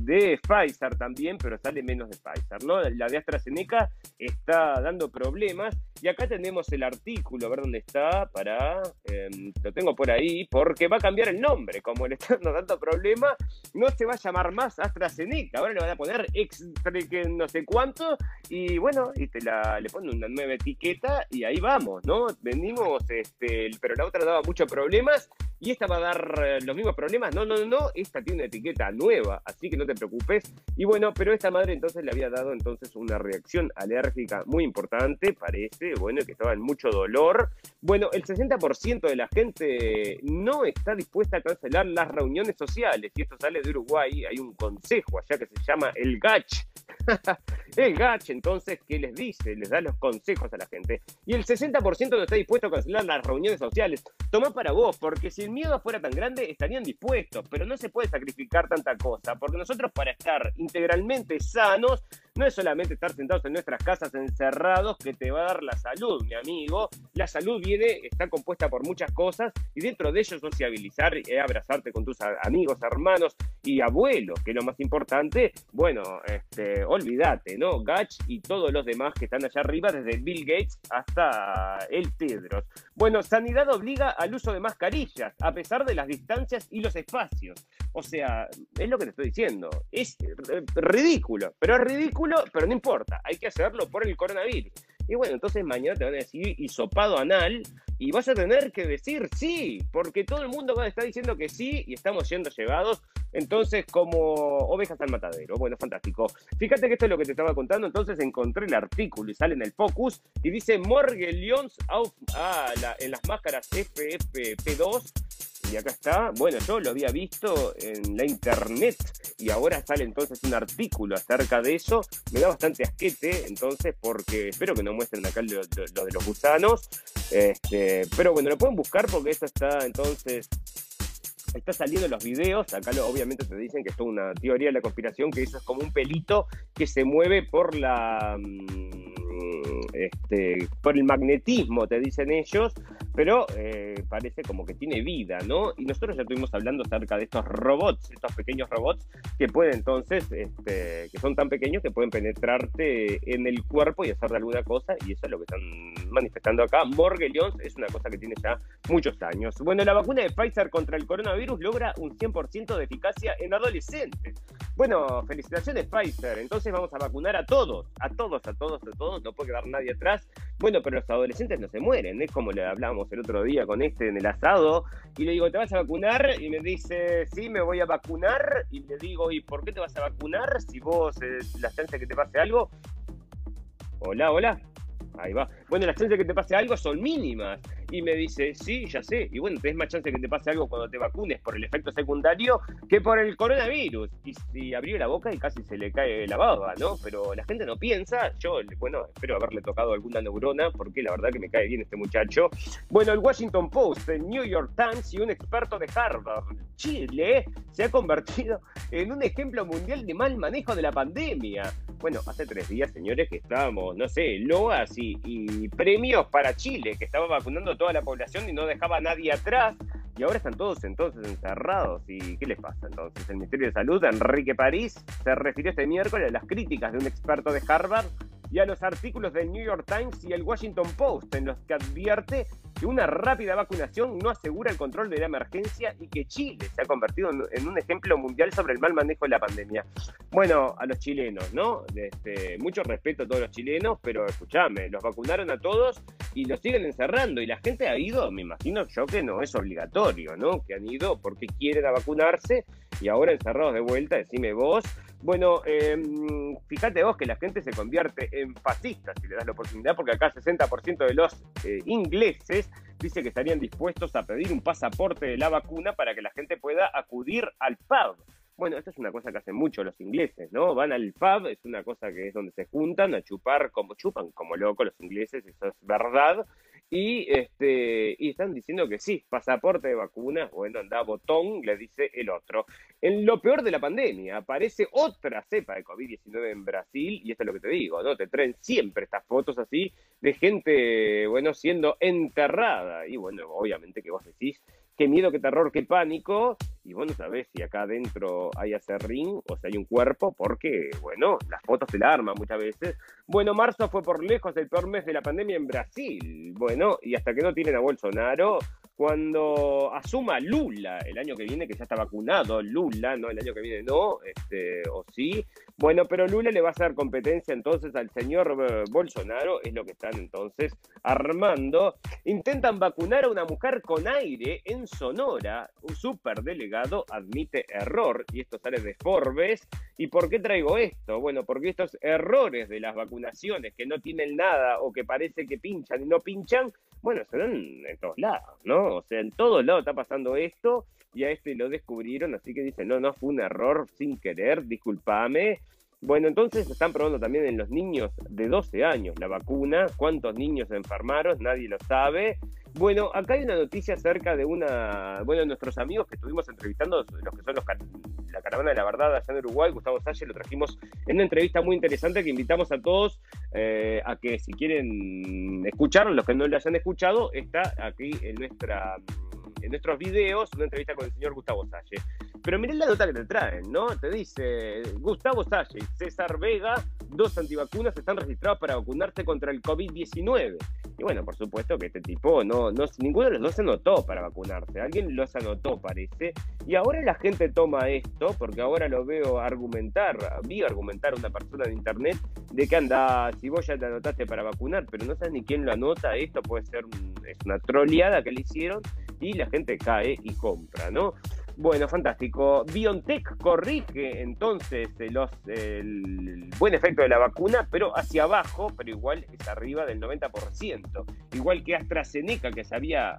[SPEAKER 1] de Pfizer también, pero sale menos de Pfizer, ¿no? La de AstraZeneca está dando problemas y acá tenemos el artículo, a ver dónde está, para, em, lo tengo por ahí, porque va a cambiar el nombre, como le está dando tanto problema, no se va a llamar más AstraZeneca, ahora le van a poner extra no sé cuánto, y bueno, y te la, le ponen una nueva etiqueta y ahí vamos, ¿no? Venimos, este, pero la otra daba muchos problemas y esta va a dar eh, los mismos problemas. No, no, no, esta tiene una etiqueta nueva, así que no te preocupes. Y bueno, pero esta madre entonces le había dado entonces una reacción alérgica muy importante, parece, bueno, que estaba en mucho dolor. Bueno, el 60% de la gente no está dispuesta a cancelar las reuniones sociales, y esto sale de Uruguay, hay un consejo allá que se llama el GACH. el GACH, entonces, ¿qué les dice? Les da los consejos a la gente. Y el 60% no está dispuesto a cancelar las reuniones sociales. Toma para vos, porque si el miedo fuera tan grande, estarían dispuestos, pero no se puede sacrificar tanta cosa, porque nosotros para estar integralmente sanos, no es solamente estar sentados en nuestras casas encerrados que te va a dar la salud, mi amigo. La salud viene, está compuesta por muchas cosas y dentro de ellos sociabilizar, y abrazarte con tus amigos, hermanos y abuelos, que es lo más importante. Bueno, este, olvídate, ¿no? Gatch y todos los demás que están allá arriba, desde Bill Gates hasta el Tedros. Bueno, sanidad obliga al uso de mascarillas, a pesar de las distancias y los espacios. O sea, es lo que te estoy diciendo. Es ridículo, pero es ridículo, pero no importa. Hay que hacerlo por el coronavirus. Y bueno, entonces mañana te van a decir hisopado anal y vas a tener que decir sí, porque todo el mundo estar diciendo que sí y estamos siendo llevados entonces como ovejas al matadero. Bueno, fantástico. Fíjate que esto es lo que te estaba contando, entonces encontré el artículo y sale en el Focus y dice Morgue Lions ah, en las máscaras FFP2 y acá está, bueno, yo lo había visto en la internet y ahora sale entonces un artículo acerca de eso. Me da bastante asquete, entonces, porque espero que no muestren acá lo, de los gusanos. Este, pero bueno, lo pueden buscar porque esto está entonces está saliendo en los videos, acá obviamente te dicen que es una teoría de la conspiración, que eso es como un pelito que se mueve por la... Mm, este, por el magnetismo, te dicen ellos, pero eh, parece como que tiene vida, ¿no? Y nosotros ya estuvimos hablando acerca de estos robots, estos pequeños robots que pueden entonces, este, que son tan pequeños que pueden penetrarte en el cuerpo y hacer alguna cosa, y eso es lo que están manifestando acá. Morgelions es una cosa que tiene ya muchos años. Bueno, la vacuna de Pfizer contra el coronavirus logra un 100% de eficacia en adolescentes. Bueno, felicitaciones Pfizer, entonces vamos a vacunar a todos, a todos, a todos, a todos, no puede quedar nadie atrás. Bueno, pero los adolescentes no se mueren, es como le el otro día con este en el asado, y le digo, ¿te vas a vacunar? Y me dice, sí, me voy a vacunar, y le digo, ¿y por qué te vas a vacunar si vos, eh, la chance que te pase algo? Hola, hola. Ahí va. Bueno, las chances de que te pase algo son mínimas. y me dice, sí, ya sé, y bueno, tenés más chance de que te pase algo cuando te vacunes por el efecto secundario que por el coronavirus. Y, y abrió la boca y casi se le cae la baba, ¿no? Pero la gente no piensa, yo, bueno, espero haberle tocado alguna neurona, porque la verdad que me cae bien este muchacho. Bueno, el Washington Post, el New York Times y un experto de Harvard. Chile se ha convertido en un ejemplo mundial de mal manejo de la pandemia. Bueno, hace tres días, señores, que estábamos, no sé, loas y, y premios para Chile, que estaba vacunando a toda la población y no dejaba a nadie atrás. Y ahora están todos entonces encerrados. ¿Y qué les pasa entonces? El Ministerio de Salud, Enrique París, se refirió este miércoles a las críticas de un experto de Harvard y a los artículos del New York Times y el Washington Post, en los que advierte que una rápida vacunación no asegura el control de la emergencia y que Chile se ha convertido en un ejemplo mundial sobre el mal manejo de la pandemia. Bueno, a los chilenos, ¿no? Este, mucho respeto a todos los chilenos, pero escúchame, los vacunaron a todos y los siguen encerrando y la gente ha ido, me imagino yo que no es obligatorio, ¿no? Que han ido porque quieren a vacunarse y ahora encerrados de vuelta, decime vos, bueno, eh, fíjate vos que la gente se convierte en fascista si le das la oportunidad, porque acá 60% de los eh, ingleses dice que estarían dispuestos a pedir un pasaporte de la vacuna para que la gente pueda acudir al pub. Bueno, esto es una cosa que hacen mucho los ingleses, ¿no? Van al pub, es una cosa que es donde se juntan a chupar como chupan, como locos los ingleses, eso es verdad. Y, este, y están diciendo que sí, pasaporte de vacunas, bueno, anda botón, le dice el otro. En lo peor de la pandemia, aparece otra cepa de COVID-19 en Brasil, y esto es lo que te digo, ¿no? Te traen siempre estas fotos así de gente, bueno, siendo enterrada. Y bueno, obviamente que vos decís, qué miedo, qué terror, qué pánico. Y bueno, sabés si acá adentro hay acerrín o si hay un cuerpo, porque, bueno, las fotos se la arman muchas veces. Bueno, marzo fue por lejos el peor mes de la pandemia en Brasil. Bueno, y hasta que no tienen a Bolsonaro, cuando asuma Lula el año que viene, que ya está vacunado, Lula, no, el año que viene no, este, o sí. Bueno, pero Lula le va a hacer competencia entonces al señor eh, Bolsonaro, es lo que están entonces armando. Intentan vacunar a una mujer con aire en Sonora. Un superdelegado admite error, y esto sale de Forbes. ¿Y por qué traigo esto? Bueno, porque estos errores de las vacunaciones que no tienen nada o que parece que pinchan y no pinchan, bueno, se dan en todos lados, ¿no? O sea, en todos lados está pasando esto y a este lo descubrieron, así que dicen, no, no, fue un error sin querer, discúlpame. Bueno, entonces están probando también en los niños de 12 años la vacuna. ¿Cuántos niños se enfermaron? Nadie lo sabe. Bueno, acá hay una noticia acerca de una, bueno, de nuestros amigos que estuvimos entrevistando, los que son los, la caravana de la verdad allá en Uruguay, Gustavo Salle, lo trajimos en una entrevista muy interesante que invitamos a todos eh, a que si quieren escucharlo, los que no lo hayan escuchado, está aquí en nuestra en nuestros videos una entrevista con el señor Gustavo Salle. Pero miren la nota que te traen, ¿no? Te dice Gustavo Salle y César Vega, dos antivacunas están registrados para vacunarse contra el COVID-19. Y bueno, por supuesto que este tipo no, no, ninguno de los dos se anotó para vacunarse. Alguien los anotó, parece. Y ahora la gente toma esto, porque ahora lo veo argumentar, vi argumentar a una persona de internet de que anda, si vos ya te anotaste para vacunar, pero no sabes ni quién lo anota, esto puede ser es una troleada que le hicieron y la gente cae y compra, ¿no? Bueno, fantástico. BioNTech corrige entonces eh, los, el buen efecto de la vacuna, pero hacia abajo, pero igual es arriba del 90%. Igual que AstraZeneca, que se había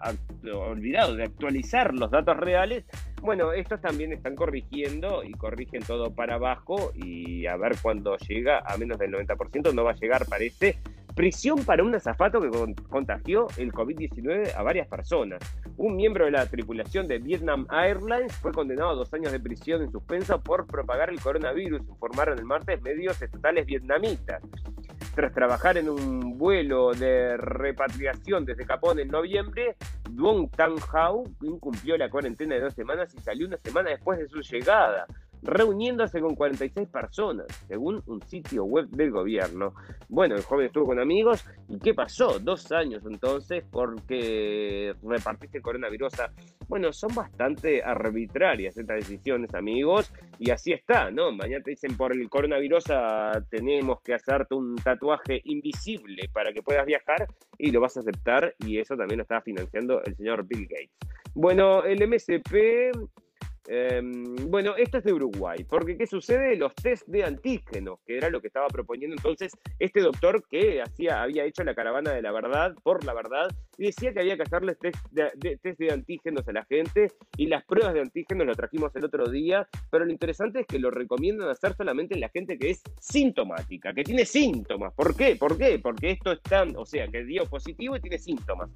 [SPEAKER 1] olvidado de actualizar los datos reales. Bueno, estos también están corrigiendo y corrigen todo para abajo y a ver cuándo llega a menos del 90%. No va a llegar, parece, Prisión para un azafato que contagió el COVID-19 a varias personas. Un miembro de la tripulación de Vietnam Airlines fue condenado a dos años de prisión en suspenso por propagar el coronavirus, informaron el martes medios estatales vietnamitas. Tras trabajar en un vuelo de repatriación desde Japón en noviembre, Duong Tan Hao incumplió la cuarentena de dos semanas y salió una semana después de su llegada reuniéndose con 46 personas, según un sitio web del gobierno. Bueno, el joven estuvo con amigos y ¿qué pasó? Dos años entonces porque repartiste coronavirus. Bueno, son bastante arbitrarias estas decisiones, amigos, y así está, ¿no? Mañana te dicen por el coronavirus tenemos que hacerte un tatuaje invisible para que puedas viajar y lo vas a aceptar y eso también lo está financiando el señor Bill Gates. Bueno, el MSP Em, bueno, esto es de Uruguay, porque ¿qué sucede? Los test de antígenos, que era lo que estaba proponiendo entonces este doctor que hacía, había hecho la caravana de la verdad, por la verdad, y decía que había que hacerles test de, de antígenos a la gente, y las pruebas de antígenos lo trajimos el otro día, pero lo interesante es que lo recomiendan hacer solamente en la gente que es sintomática, que tiene síntomas. ¿Por qué? ¿Por qué? Porque esto es tan, o sea, que dio positivo y tiene síntomas.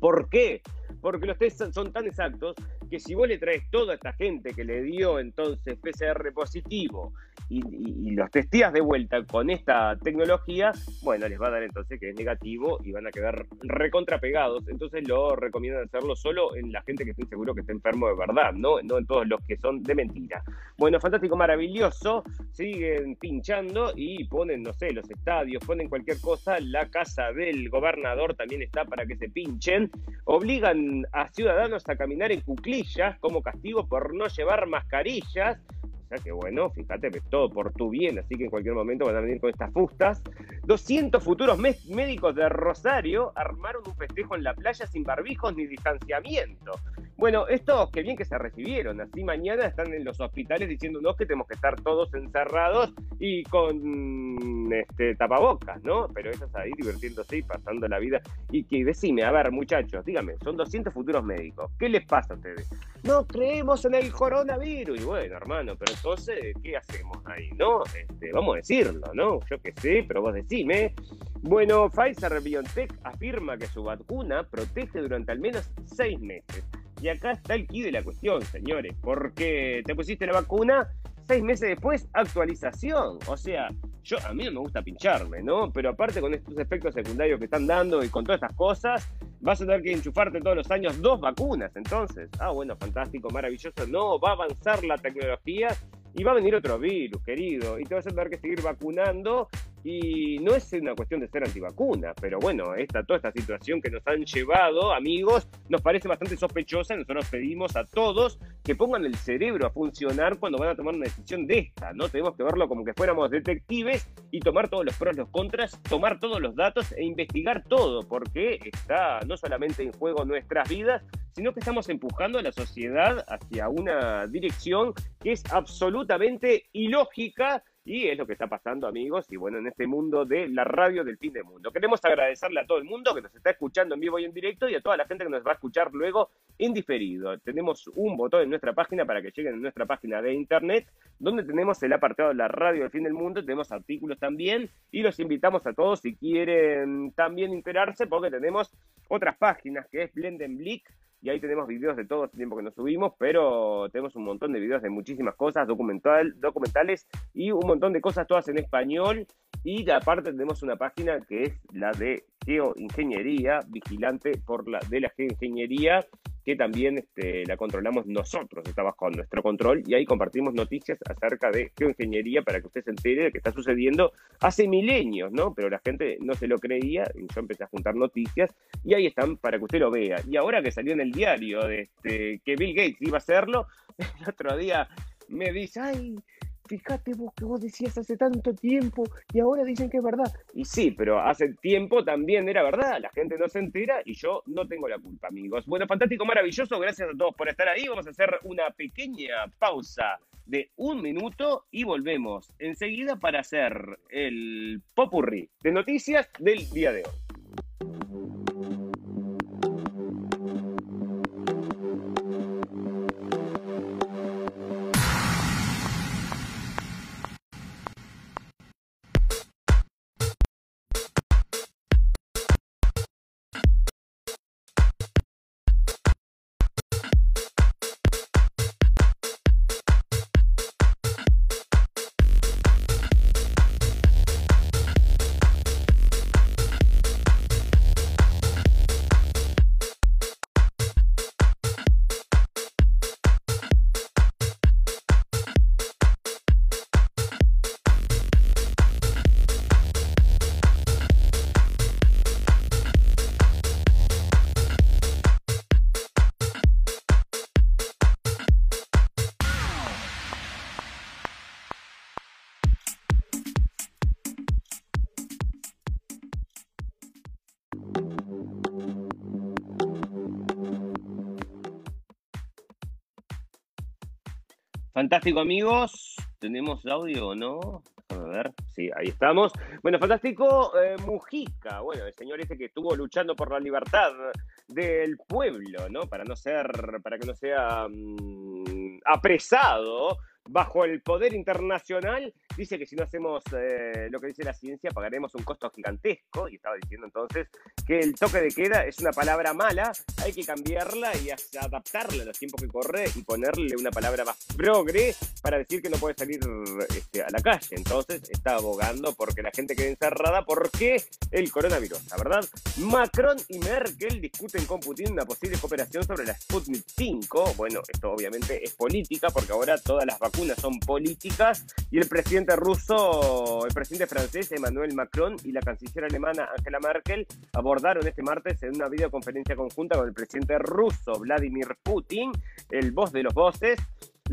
[SPEAKER 1] ¿Por qué? Porque los test son tan exactos que si vos le traes toda esta gente que le dio entonces PCR positivo y, los testías de vuelta con esta tecnología, bueno, les va a dar entonces que es negativo y van a quedar recontrapegados. Entonces lo recomiendan hacerlo solo en la gente que estén seguro que está enfermo de verdad, ¿no? No en todos los que son de mentira. Bueno, fantástico, maravilloso. Siguen pinchando y ponen, no sé, los estadios, ponen cualquier cosa. La casa del gobernador también está para que se pinchen. Obligan a ciudadanos a caminar en cuclillas como castigo por no llevar mascarillas que bueno, fíjate, todo por tu bien, así que en cualquier momento van a venir con estas fustas. 200 futuros médicos de Rosario armaron un festejo en la playa sin barbijos ni distanciamiento. Bueno, estos que bien que se recibieron, así mañana están en los hospitales diciéndonos que tenemos que estar todos encerrados y con este tapabocas, ¿no? Pero ellos ahí divirtiéndose y pasando la vida. Y que decime, a ver, muchachos, dígame, son 200 futuros médicos, ¿qué les pasa a ustedes? No creemos en el coronavirus. Y bueno, hermano, pero entonces, ¿qué hacemos ahí? ¿No? Este, vamos a decirlo, ¿no? Yo qué sé, pero vos decime. Bueno, Pfizer BioNTech afirma que su vacuna protege durante al menos seis meses. Y acá está el key de la cuestión, señores, porque te pusiste la vacuna, seis meses después, actualización. O sea, yo a mí no me gusta pincharme, ¿no? Pero aparte con estos efectos secundarios que están dando y con todas estas cosas, vas a tener que enchufarte todos los años dos vacunas. Entonces, ah, bueno, fantástico, maravilloso. No, va a avanzar la tecnología y va a venir otro virus, querido, y te vas a tener que seguir vacunando. Y no es una cuestión de ser antivacuna, pero bueno, esta, toda esta situación que nos han llevado, amigos, nos parece bastante sospechosa. Nosotros pedimos a todos que pongan el cerebro a funcionar cuando van a tomar una decisión de esta, ¿no? Tenemos que verlo como que fuéramos detectives y tomar todos los pros, los contras, tomar todos los datos e investigar todo, porque está no solamente en juego nuestras vidas, sino que estamos empujando a la sociedad hacia una dirección que es absolutamente ilógica y es lo que está pasando, amigos, y bueno, en este mundo de la radio del fin del mundo. Queremos agradecerle a todo el mundo que nos está escuchando en vivo y en directo y a toda la gente que nos va a escuchar luego en diferido. Tenemos un botón en nuestra página para que lleguen a nuestra página de internet, donde tenemos el apartado de la radio del fin del mundo, tenemos artículos también, y los invitamos a todos si quieren también enterarse, porque tenemos otras páginas que es Blendenblick, y ahí tenemos videos de todo este tiempo que nos subimos, pero tenemos un montón de videos de muchísimas cosas, documental, documentales y un montón de cosas todas en español. Y aparte tenemos una página que es la de geoingeniería, vigilante por la de la geoingeniería, que también este, la controlamos nosotros, está bajo nuestro control, y ahí compartimos noticias acerca de geoingeniería para que usted se entere de qué está sucediendo hace milenios, ¿no? Pero la gente no se lo creía, y yo empecé a juntar noticias, y ahí están para que usted lo vea. Y ahora que salió en el diario de este, que Bill Gates iba a hacerlo, el otro día me dice, ay, fíjate vos que vos decías hace tanto tiempo y ahora dicen que es verdad. Y sí, pero hace tiempo también era verdad, la gente no se entera y yo no tengo la culpa, amigos. Bueno, fantástico, maravilloso, gracias a todos por estar ahí. Vamos a hacer una pequeña pausa de un minuto y volvemos enseguida para hacer el popurrí de noticias del día de hoy. Fantástico, amigos. ¿Tenemos audio o no? A ver, sí, ahí estamos. Bueno, fantástico, eh, Mujica, bueno, el señor ese que estuvo luchando por la libertad del pueblo, ¿no? Para no ser, para que no sea mm, apresado bajo el poder internacional, dice que si no hacemos eh, lo que dice la ciencia, pagaremos un costo gigantesco. Y estaba diciendo entonces que el toque de queda es una palabra mala, hay que cambiarla y adaptarla a los tiempos que corre y ponerle una palabra más progre para decir que no puede salir este, a la calle. Entonces está abogando porque la gente quede encerrada porque el coronavirus, la verdad. Macron y Merkel discuten con Putin una posible cooperación sobre la Sputnik 5. Bueno, esto obviamente es política porque ahora todas las vacunas son políticas y el presidente el presidente francés Emmanuel Macron y la canciller alemana Angela Merkel abordaron este martes en una videoconferencia conjunta con el presidente ruso Vladimir Putin, el voz de los voces,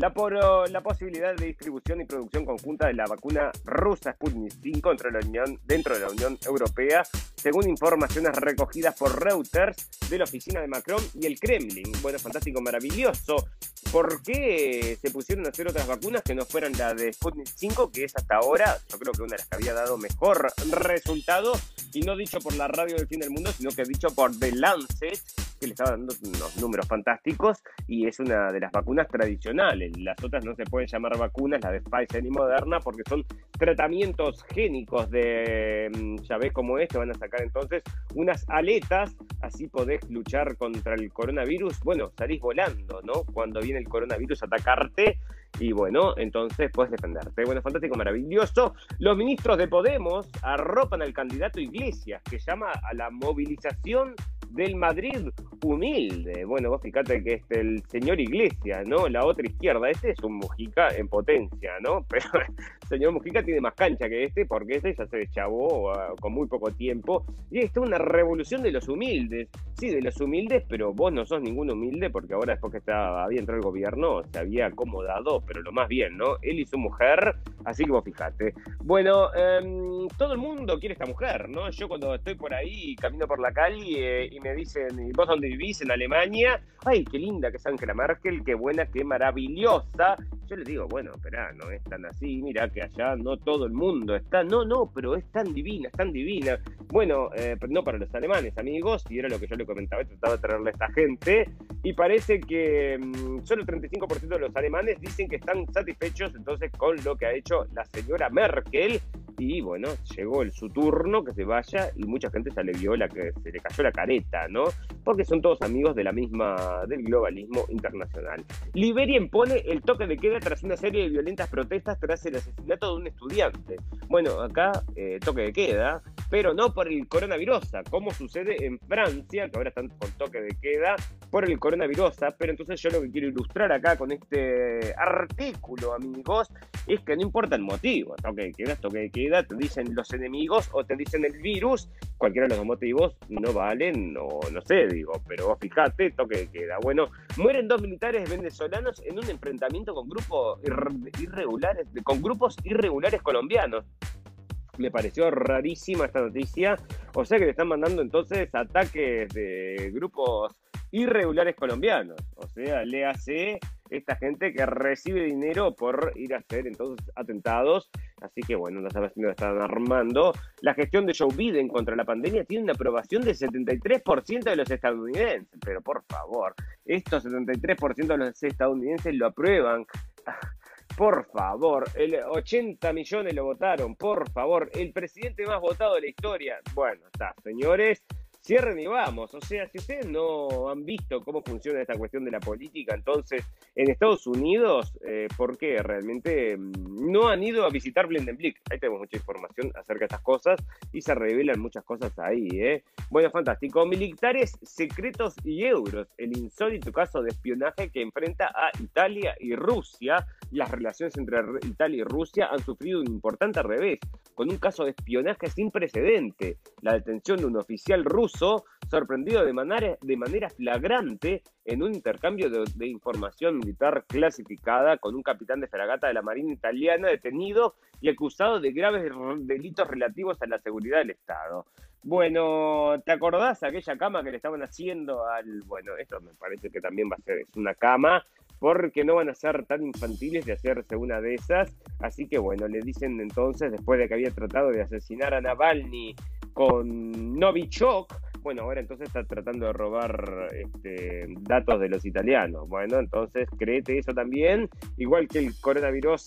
[SPEAKER 1] la, por, la posibilidad de distribución y producción conjunta de la vacuna rusa Sputnik 5 dentro de, la Unión, dentro de la Unión Europea, según informaciones recogidas por Reuters de la oficina de Macron y el Kremlin. Bueno, fantástico, maravilloso. ¿Por qué se pusieron a hacer otras vacunas que no fueran la de Sputnik 5, que es hasta ahora, yo creo que una de las que había dado mejor resultado, y no dicho por la radio del fin del mundo, sino que dicho por The Lancet, que le estaba dando unos números fantásticos, y es una de las vacunas tradicionales. Las otras no se pueden llamar vacunas, la de Pfizer y Moderna, porque son tratamientos génicos de, mm, ya ves cómo es, te van a sacar entonces unas aletas, así podés luchar contra el coronavirus. Bueno, salís volando, ¿no? Cuando viene el coronavirus a atacarte y bueno, entonces puedes defenderte. Bueno, fantástico, maravilloso. Los ministros de Podemos arropan al candidato Iglesias, que llama a la movilización del Madrid humilde. Bueno, vos fíjate que este, el señor Iglesias, ¿no? La otra izquierda, este es un Mujica en potencia, ¿no? Pero el señor Mujica tiene más cancha que este porque este ya se deschavó uh, con muy poco tiempo. Y esto es una revolución de los humildes. Sí, de los humildes, pero vos no sos ningún humilde porque ahora después que estaba, había entrado el gobierno se había acomodado, pero lo más bien, ¿no? Él y su mujer, así que vos fíjate. Bueno, em, todo el mundo quiere esta mujer, ¿no? Yo cuando estoy por ahí, camino por la calle me dicen, ¿y vos dónde vivís? En Alemania. Ay, qué linda que es Angela Merkel, qué buena, qué maravillosa. Yo les digo, bueno, espera, no es tan así, mira que allá no todo el mundo está, no, no, pero es tan divina, es tan divina. Bueno, eh, no para los alemanes, amigos, y era lo que yo le comentaba, trataba de traerle a esta gente, y parece que mm, solo el 35% de los alemanes dicen que están satisfechos entonces con lo que ha hecho la señora Merkel, y bueno, llegó el, su turno que se vaya y mucha gente se le vio la que se le cayó la careta, ¿no? Porque son todos amigos de la misma del globalismo internacional. Liberia impone el toque de queda tras una serie de violentas protestas tras el asesinato de un estudiante. Bueno, acá eh, toque de queda, pero no por el coronavirus, como sucede en Francia, que ahora están con toque de queda por el coronavirus, pero entonces yo lo que quiero ilustrar acá con este artículo, amigos, es que no importa el motivo, toque de queda, toque de queda, te dicen los enemigos o te dicen el virus, cualquiera de los motivos no valen, o no sé, digo, pero vos fijate, toque de queda. Bueno, mueren dos militares venezolanos en un enfrentamiento con grupos irregulares, con grupos irregulares colombianos me pareció rarísima esta noticia. O sea que le están mandando entonces ataques de grupos irregulares colombianos. O sea, le hace esta gente que recibe dinero por ir a hacer entonces atentados. Así que bueno, no sabes si lo están armando. La gestión de Joe Biden contra la pandemia tiene una aprobación del 73% de los estadounidenses. Pero por favor, estos 73% de los estadounidenses lo aprueban. Por favor, el 80 millones lo votaron, por favor, el presidente más votado de la historia. Bueno, está, señores, cierren y vamos. O sea, si ustedes no han visto cómo funciona esta cuestión de la política, entonces en Estados Unidos, eh, ¿por qué realmente mm, no han ido a visitar Blendenblick? Ahí tenemos mucha información acerca de estas cosas y se revelan muchas cosas ahí. ¿eh? Bueno, fantástico. Militares secretos y euros. El insólito caso de espionaje que enfrenta a Italia y Rusia. Las relaciones entre Italia y Rusia han sufrido un importante revés, con un caso de espionaje sin precedente. La detención de un oficial ruso sorprendido de manera, de manera flagrante en un intercambio de, información militar clasificada con un capitán de fragata de la Marina italiana detenido y acusado de graves delitos relativos a la seguridad del Estado. Bueno, ¿te acordás aquella cama que le estaban haciendo al... Bueno, esto me parece que también va a ser, es una cama porque no van a ser tan infantiles de hacerse una de esas. Así que bueno, le dicen entonces, después de que había tratado de asesinar a Navalny con Novichok, bueno, ahora entonces está tratando de robar este, datos de los italianos. Bueno, entonces créete eso también, igual que el coronavirus.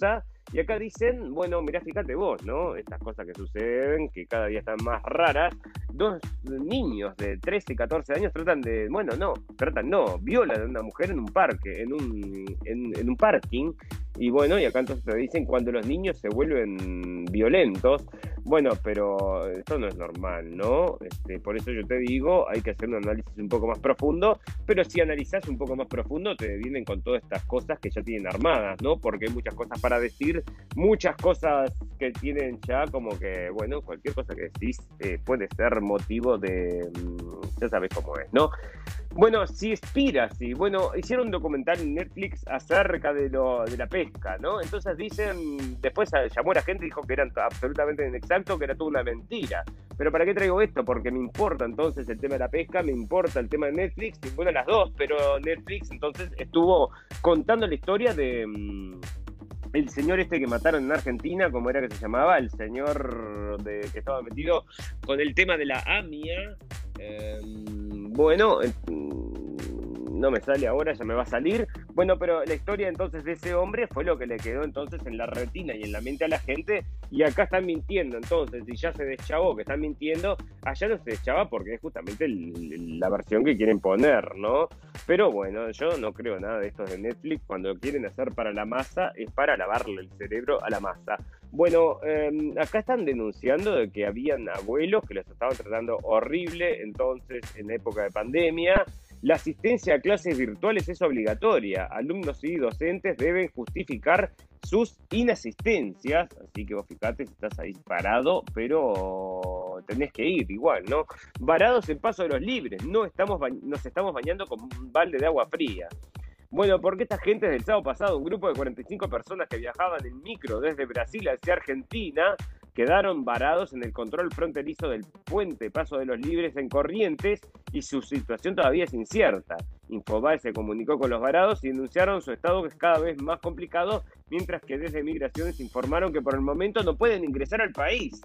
[SPEAKER 1] Y acá dicen, bueno, mirá, fíjate vos, ¿no? Estas cosas que suceden, que cada día están más raras. Dos niños de 13 y 14 años tratan de, bueno, no, tratan, no, violan a una mujer en un parque, en un, en, en un parking. Y bueno, y acá entonces te dicen cuando los niños se vuelven violentos. Bueno, pero esto no es normal, ¿no? Este, por eso yo te digo, hay que hacer un análisis un poco más profundo, pero si analizas un poco más profundo, te vienen con todas estas cosas que ya tienen armadas, ¿no? Porque hay muchas cosas para decir, muchas cosas que tienen ya como que, bueno, cualquier cosa que decís eh, puede ser motivo de, mm, ya sabes cómo es, ¿no? Bueno, sí. Bueno, hicieron un documental en Netflix acerca de, lo, de la pesca, ¿no? Entonces dicen, después llamó a la gente y dijo que eran absolutamente inexacto, que era toda una mentira. Pero ¿para qué traigo esto? Porque me importa entonces el tema de la pesca, me importa el tema de Netflix, ninguna de las dos, pero Netflix entonces estuvo contando la historia de mm, el señor este que mataron en Argentina, como era que se llamaba, el señor de, que estaba metido con el tema de la AMIA. Eh, bueno, eh, no me sale ahora, ya me va a salir. Bueno, pero la historia entonces de ese hombre fue lo que le quedó entonces en la retina y en la mente a la gente. Y acá están mintiendo, entonces, si ya se deschavó que están mintiendo, allá no se deschaba porque es justamente la versión que quieren poner, ¿no? Pero bueno, yo no creo nada de estos de Netflix. Cuando lo quieren hacer para la masa, es para lavarle el cerebro a la masa. Bueno, em, acá están denunciando de que habían abuelos que los estaban tratando horrible entonces en época de pandemia la asistencia a clases virtuales es obligatoria. Alumnos y docentes deben justificar sus inasistencias. Así que vos fijate si estás ahí parado, pero tenés que ir igual, ¿no? Varados en paso de los libres. No estamos nos estamos bañando con un balde de agua fría. Bueno, porque esta gente desde el sábado pasado, un grupo de 45 personas que viajaban en micro desde Brasil hacia Argentina, quedaron varados en el control fronterizo del puente Paso de los Libres en Corrientes y su situación todavía es incierta. Infobae se comunicó con los varados y denunciaron su estado que es cada vez más complicado, mientras que desde Migraciones informaron que por el momento no pueden ingresar al país.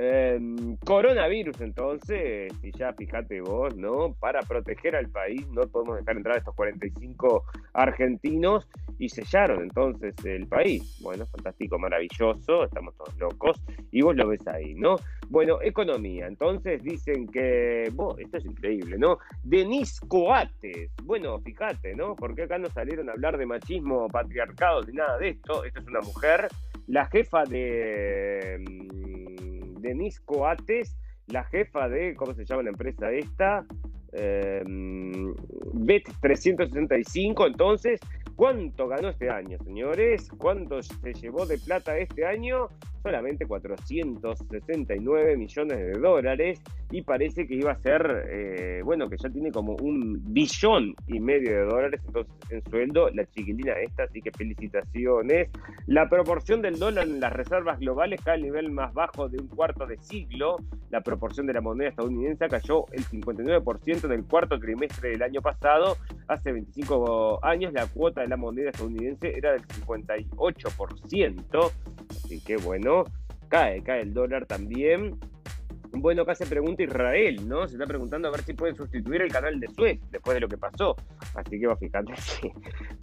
[SPEAKER 1] Em, coronavirus, entonces, y ya fíjate vos, ¿no? Para proteger al país no podemos dejar entrar a estos 45 argentinos y sellaron entonces el país. Bueno, fantástico, maravilloso, estamos todos locos y vos lo ves ahí, ¿no? Bueno, economía, entonces dicen que, vos, esto es increíble, ¿no? Denis Coates, bueno, fíjate, ¿no? Porque acá no salieron a hablar de machismo, patriarcado, ni nada de esto, esta es una mujer, la jefa de Denise Coates, la jefa de, ¿cómo se llama la empresa esta? Eh, Bet 365, entonces, ¿cuánto ganó este año, señores? ¿Cuánto se llevó de plata este año? Solamente 469 millones de dólares y parece que iba a ser, eh, bueno, que ya tiene como un billón y medio de dólares entonces en sueldo la chiquilina esta, así que felicitaciones. La proporción del dólar en las reservas globales cae al nivel más bajo de un cuarto de siglo. La proporción de la moneda estadounidense cayó el 59% en el cuarto trimestre del año pasado. Hace 25 años la cuota de la moneda estadounidense era del 58%. Así que bueno, cae, cae el dólar también. Bueno, acá se pregunta Israel, ¿no? Se está preguntando a ver si pueden sustituir el canal de Suez después de lo que pasó. Así que va, fíjate, sí,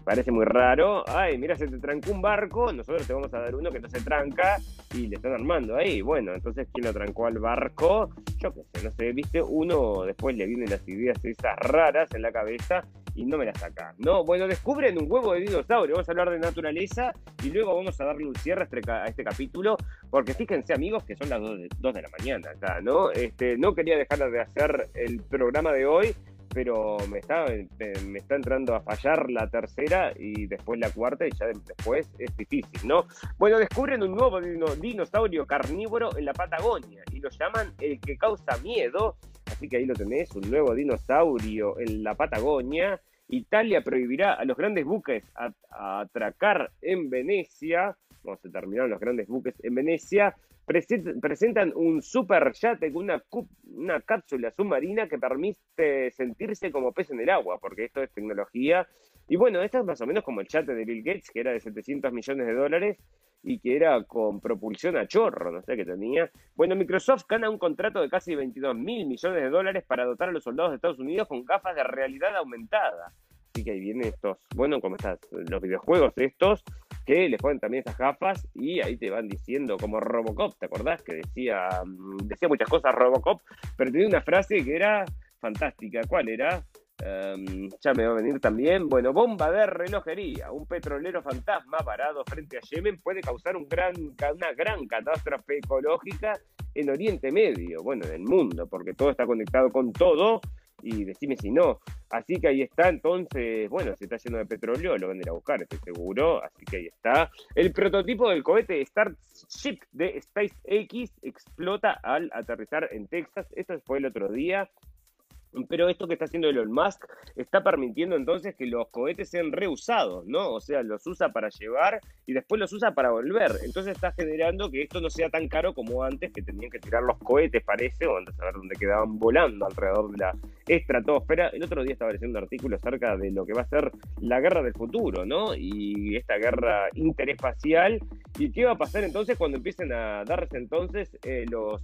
[SPEAKER 1] parece muy raro. Ay, mira, se te trancó un barco, nosotros te vamos a dar uno que no se tranca y le están armando ahí. Bueno, entonces, ¿quién lo trancó al barco? Yo qué sé, no sé, viste, uno después le vienen las ideas esas raras en la cabeza y no me la sacan. No, bueno, descubren un huevo de dinosaurio. Vamos a hablar de naturaleza y luego vamos a darle un cierre a este, este capítulo, porque fíjense, amigos, que son las 2 de, la mañana ¿no? Este, no quería dejar de hacer el programa de hoy pero me está, me está entrando a fallar la tercera y después la cuarta y ya después es difícil, ¿no? Bueno, descubren un nuevo dinosaurio carnívoro en la Patagonia y lo llaman el que causa miedo, así que ahí lo tenés, un nuevo dinosaurio en la Patagonia. Italia prohibirá a los grandes buques atracar en Venecia. Vamos a terminar los grandes buques en Venecia presentan un super yate con una, una cápsula submarina que permite sentirse como pez en el agua, porque esto es tecnología Y bueno, esto es más o menos como el chat de Bill Gates, que era de 700 millones de dólares y que era con propulsión a chorro, no sé qué tenía. Bueno, Microsoft gana un contrato de casi 22 mil millones de dólares para dotar a los soldados de Estados Unidos con gafas de realidad aumentada. Así que ahí vienen estos, bueno, como estás, los videojuegos estos, que les ponen también esas gafas y ahí te van diciendo como Robocop, ¿te acordás? Que decía, mm, decía muchas cosas Robocop, pero tenía una frase que era fantástica. ¿Cuál era? Em, ya me va a venir también. Bueno, bomba de relojería. Un petrolero fantasma parado frente a Yemen puede causar un gran, una gran catástrofe ecológica en Oriente Medio, bueno, en el mundo, porque todo está conectado con todo. Y decime si no. Así que ahí está, entonces, bueno, se está lleno de petróleo, lo van a ir a buscar, estoy seguro. Así que ahí está. El prototipo del cohete Starship de SpaceX explota al aterrizar en Texas. Esto fue el otro día. Pero esto que está haciendo Elon Musk está permitiendo entonces que los cohetes sean reusados, ¿no? O sea, los usa para llevar y después los usa para volver. Entonces está generando que esto no sea tan caro como antes, que tenían que tirar los cohetes, parece, o antes a ver dónde quedaban volando alrededor de la estratosfera. El otro día estaba leyendo un artículo acerca de lo que va a ser la guerra del futuro, ¿no? Y esta guerra interespacial. ¿Y qué va a pasar entonces cuando empiecen a darse entonces eh, los,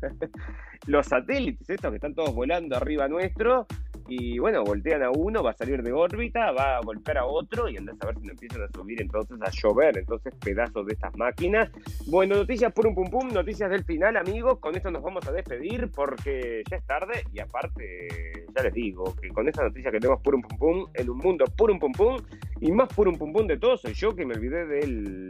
[SPEAKER 1] los satélites, estos que están todos volando arriba nuestro? y bueno, voltean a uno, va a salir de órbita, va a golpear a otro y andás a ver si no empiezan a subir entonces a llover, entonces pedazos de estas máquinas. Bueno, noticias por un pum pum, noticias del final, amigos. Con esto nos vamos a despedir porque ya es tarde y aparte, ya les digo que con esta noticia que tenemos por un pum pum, en un mundo por un pum pum y más por un pum pum de todo, soy yo que me olvidé del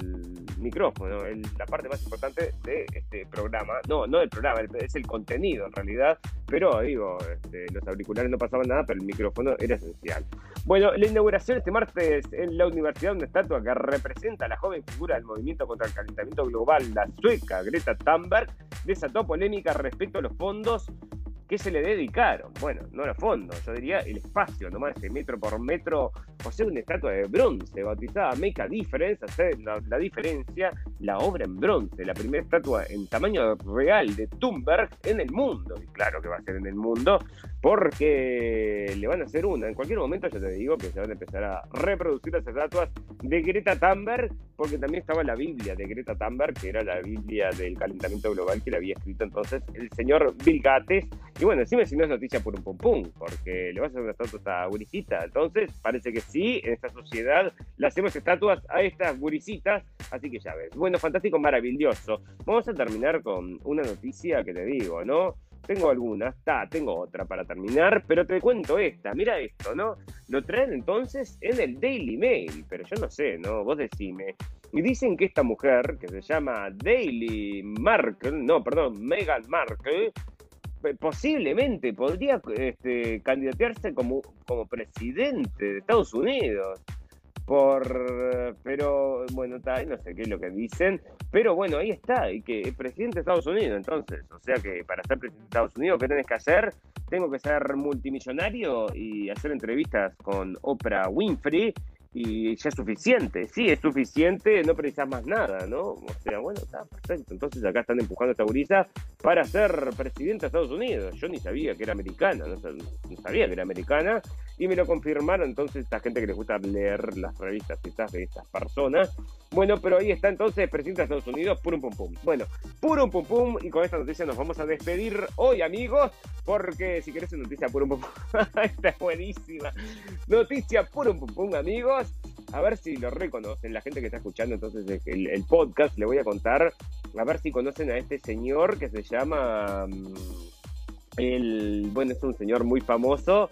[SPEAKER 1] micrófono, la parte más importante de este programa. No, no del programa, es el contenido en realidad, pero digo, este, los auriculares no pasaban nada, pero el micrófono era esencial. Bueno, la inauguración este martes en la universidad, una estatua que representa a la joven figura del movimiento contra el calentamiento global, la sueca Greta Thunberg, desató polémica respecto a los fondos ¿Qué se le dedicaron? Bueno, no los fondos, yo diría el espacio, nomás ese metro por metro, o sea, una estatua de bronce bautizada Make a Difference, hacer la, diferencia, la obra en bronce, la primera estatua en tamaño real de Thunberg en el mundo. Y claro que va a ser en el mundo, porque le van a hacer una. En cualquier momento ya te digo que se van a empezar a reproducir las estatuas de Greta Thunberg, porque también estaba la Biblia de Greta Thunberg, que era la Biblia del calentamiento global que le había escrito entonces el señor Bill Gates y bueno, decime si no es noticia por un pum pum, porque le vas a hacer una estatua a guricita. Entonces, parece que sí, en esta sociedad le hacemos estatuas a estas guricitas, así que ya ves. Bueno, fantástico, maravilloso. Vamos a terminar con una noticia que te digo, ¿no? Tengo algunas, está, tengo otra para terminar, pero te cuento esta, mira esto, ¿no? Lo traen entonces en el Daily Mail, pero yo no sé, ¿no? Vos decime. Y dicen que esta mujer, que se llama Daily Markle, no, perdón, Meghan Markle, posiblemente podría este, candidatearse como, como presidente de Estados Unidos. Por, pero bueno, no sé qué es lo que dicen, pero bueno, ahí está, y que es presidente de Estados Unidos, entonces, o sea que para ser presidente de Estados Unidos, ¿qué tenés que hacer? Tengo que ser multimillonario y hacer entrevistas con Oprah Winfrey y ya es suficiente. Sí, es suficiente, no precisas más nada, ¿no? O sea, bueno, está perfecto. Entonces acá están empujando a esta gurisa para ser presidente de Estados Unidos. Yo ni sabía que era americana, no, sabía que era americana y me lo confirmaron entonces esta gente que les gusta leer las revistas quizás de estas personas. Bueno, pero ahí está entonces presidente de Estados Unidos, pum pum pum. Bueno, pum pum pum y con esta noticia nos vamos a despedir hoy amigos, porque si querés una noticia pum pum pum, esta es buenísima. Noticia pum pum pum amigos a ver si lo reconocen, la gente que está escuchando entonces el, podcast, le voy a contar, a ver si conocen a este señor que se llama, mm, el, bueno, es un señor muy famoso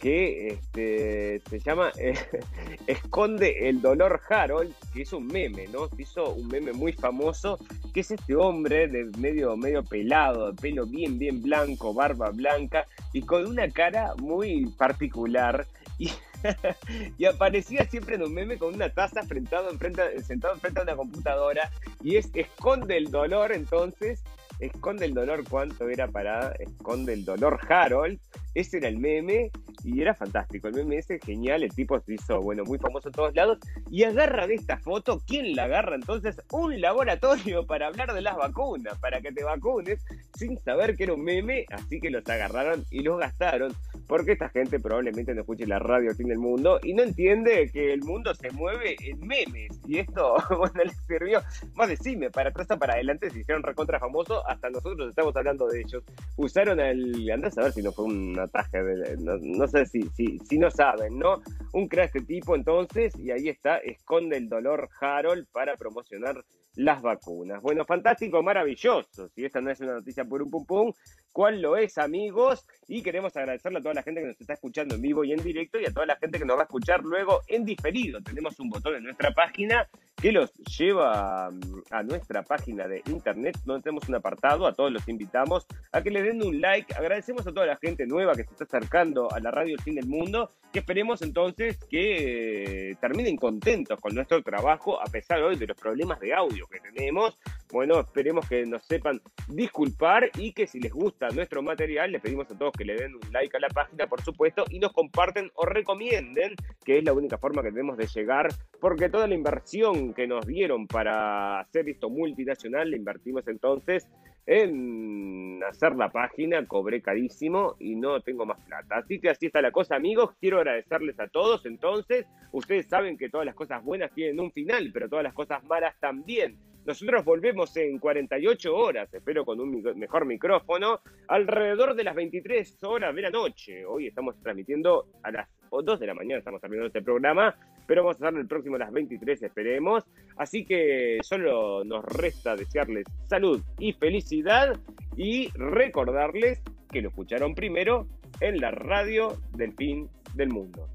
[SPEAKER 1] que este, se llama Esconde el dolor Harold, que es un meme, ¿no? Se hizo un meme muy famoso, que es este hombre de medio, medio pelado, de pelo bien, bien blanco, barba blanca y con una cara muy particular. Y aparecía siempre en un meme con una taza sentado enfrente, sentado enfrente a una computadora y es esconde el dolor entonces Esconde el dolor, ¿cuánto era para Esconde el dolor Harold? Ese era el meme y era fantástico. El meme ese genial, el tipo se hizo, bueno, muy famoso en todos lados. Y agarra de esta foto, ¿quién la agarra entonces? Un laboratorio para hablar de las vacunas, para que te vacunes sin saber que era un meme. Así que los agarraron y los gastaron. porque esta gente probablemente no escuche la radio al fin mundo y no entiende que el mundo se mueve en memes. Y esto, bueno, les sirvió más de cine, para atrás para adelante, se hicieron recontra famosos, hasta nosotros estamos hablando de ellos. Usaron el, andás a ver si no fue un ataque, no, sé si, si, no saben, ¿no? Un crack este tipo entonces, y ahí está, esconde el dolor Harold para promocionar las vacunas. Bueno, fantástico, maravilloso. Si esta no es una noticia por un pum pum, ¿cuál lo es, amigos? Y queremos agradecerle a toda la gente que nos está escuchando en vivo y en directo y a toda la gente que nos va a escuchar luego en diferido. Tenemos un botón en nuestra página que los lleva mm, a nuestra página de internet donde tenemos un apartado. A todos los invitamos a que le den un like. Agradecemos a toda la gente nueva que se está acercando a la radio El Fin del Mundo. Que esperemos entonces que eh, terminen contentos con nuestro trabajo a pesar hoy de los problemas de audio que tenemos. Bueno, esperemos que nos sepan disculpar y que si les gusta nuestro material, les pedimos a todos que le den un like a la página, por supuesto, y nos comparten o recomienden, que es la única forma que tenemos de llegar, porque toda la inversión que nos dieron para hacer esto multinacional, la invertimos entonces en hacer la página, cobré carísimo y no tengo más plata. Así que así está la cosa, amigos. Quiero agradecerles a todos. Entonces, ustedes saben que todas las cosas buenas tienen un final, pero todas las cosas malas también. Nosotros volvemos en 48 horas, espero con un mejor micrófono, alrededor de las 23 horas de la noche. Hoy estamos transmitiendo a las 2 de la mañana, estamos terminando este programa, pero vamos a hacer el próximo a las 23, esperemos. Así que solo nos resta desearles salud y felicidad y recordarles que lo escucharon primero en la radio del fin del mundo.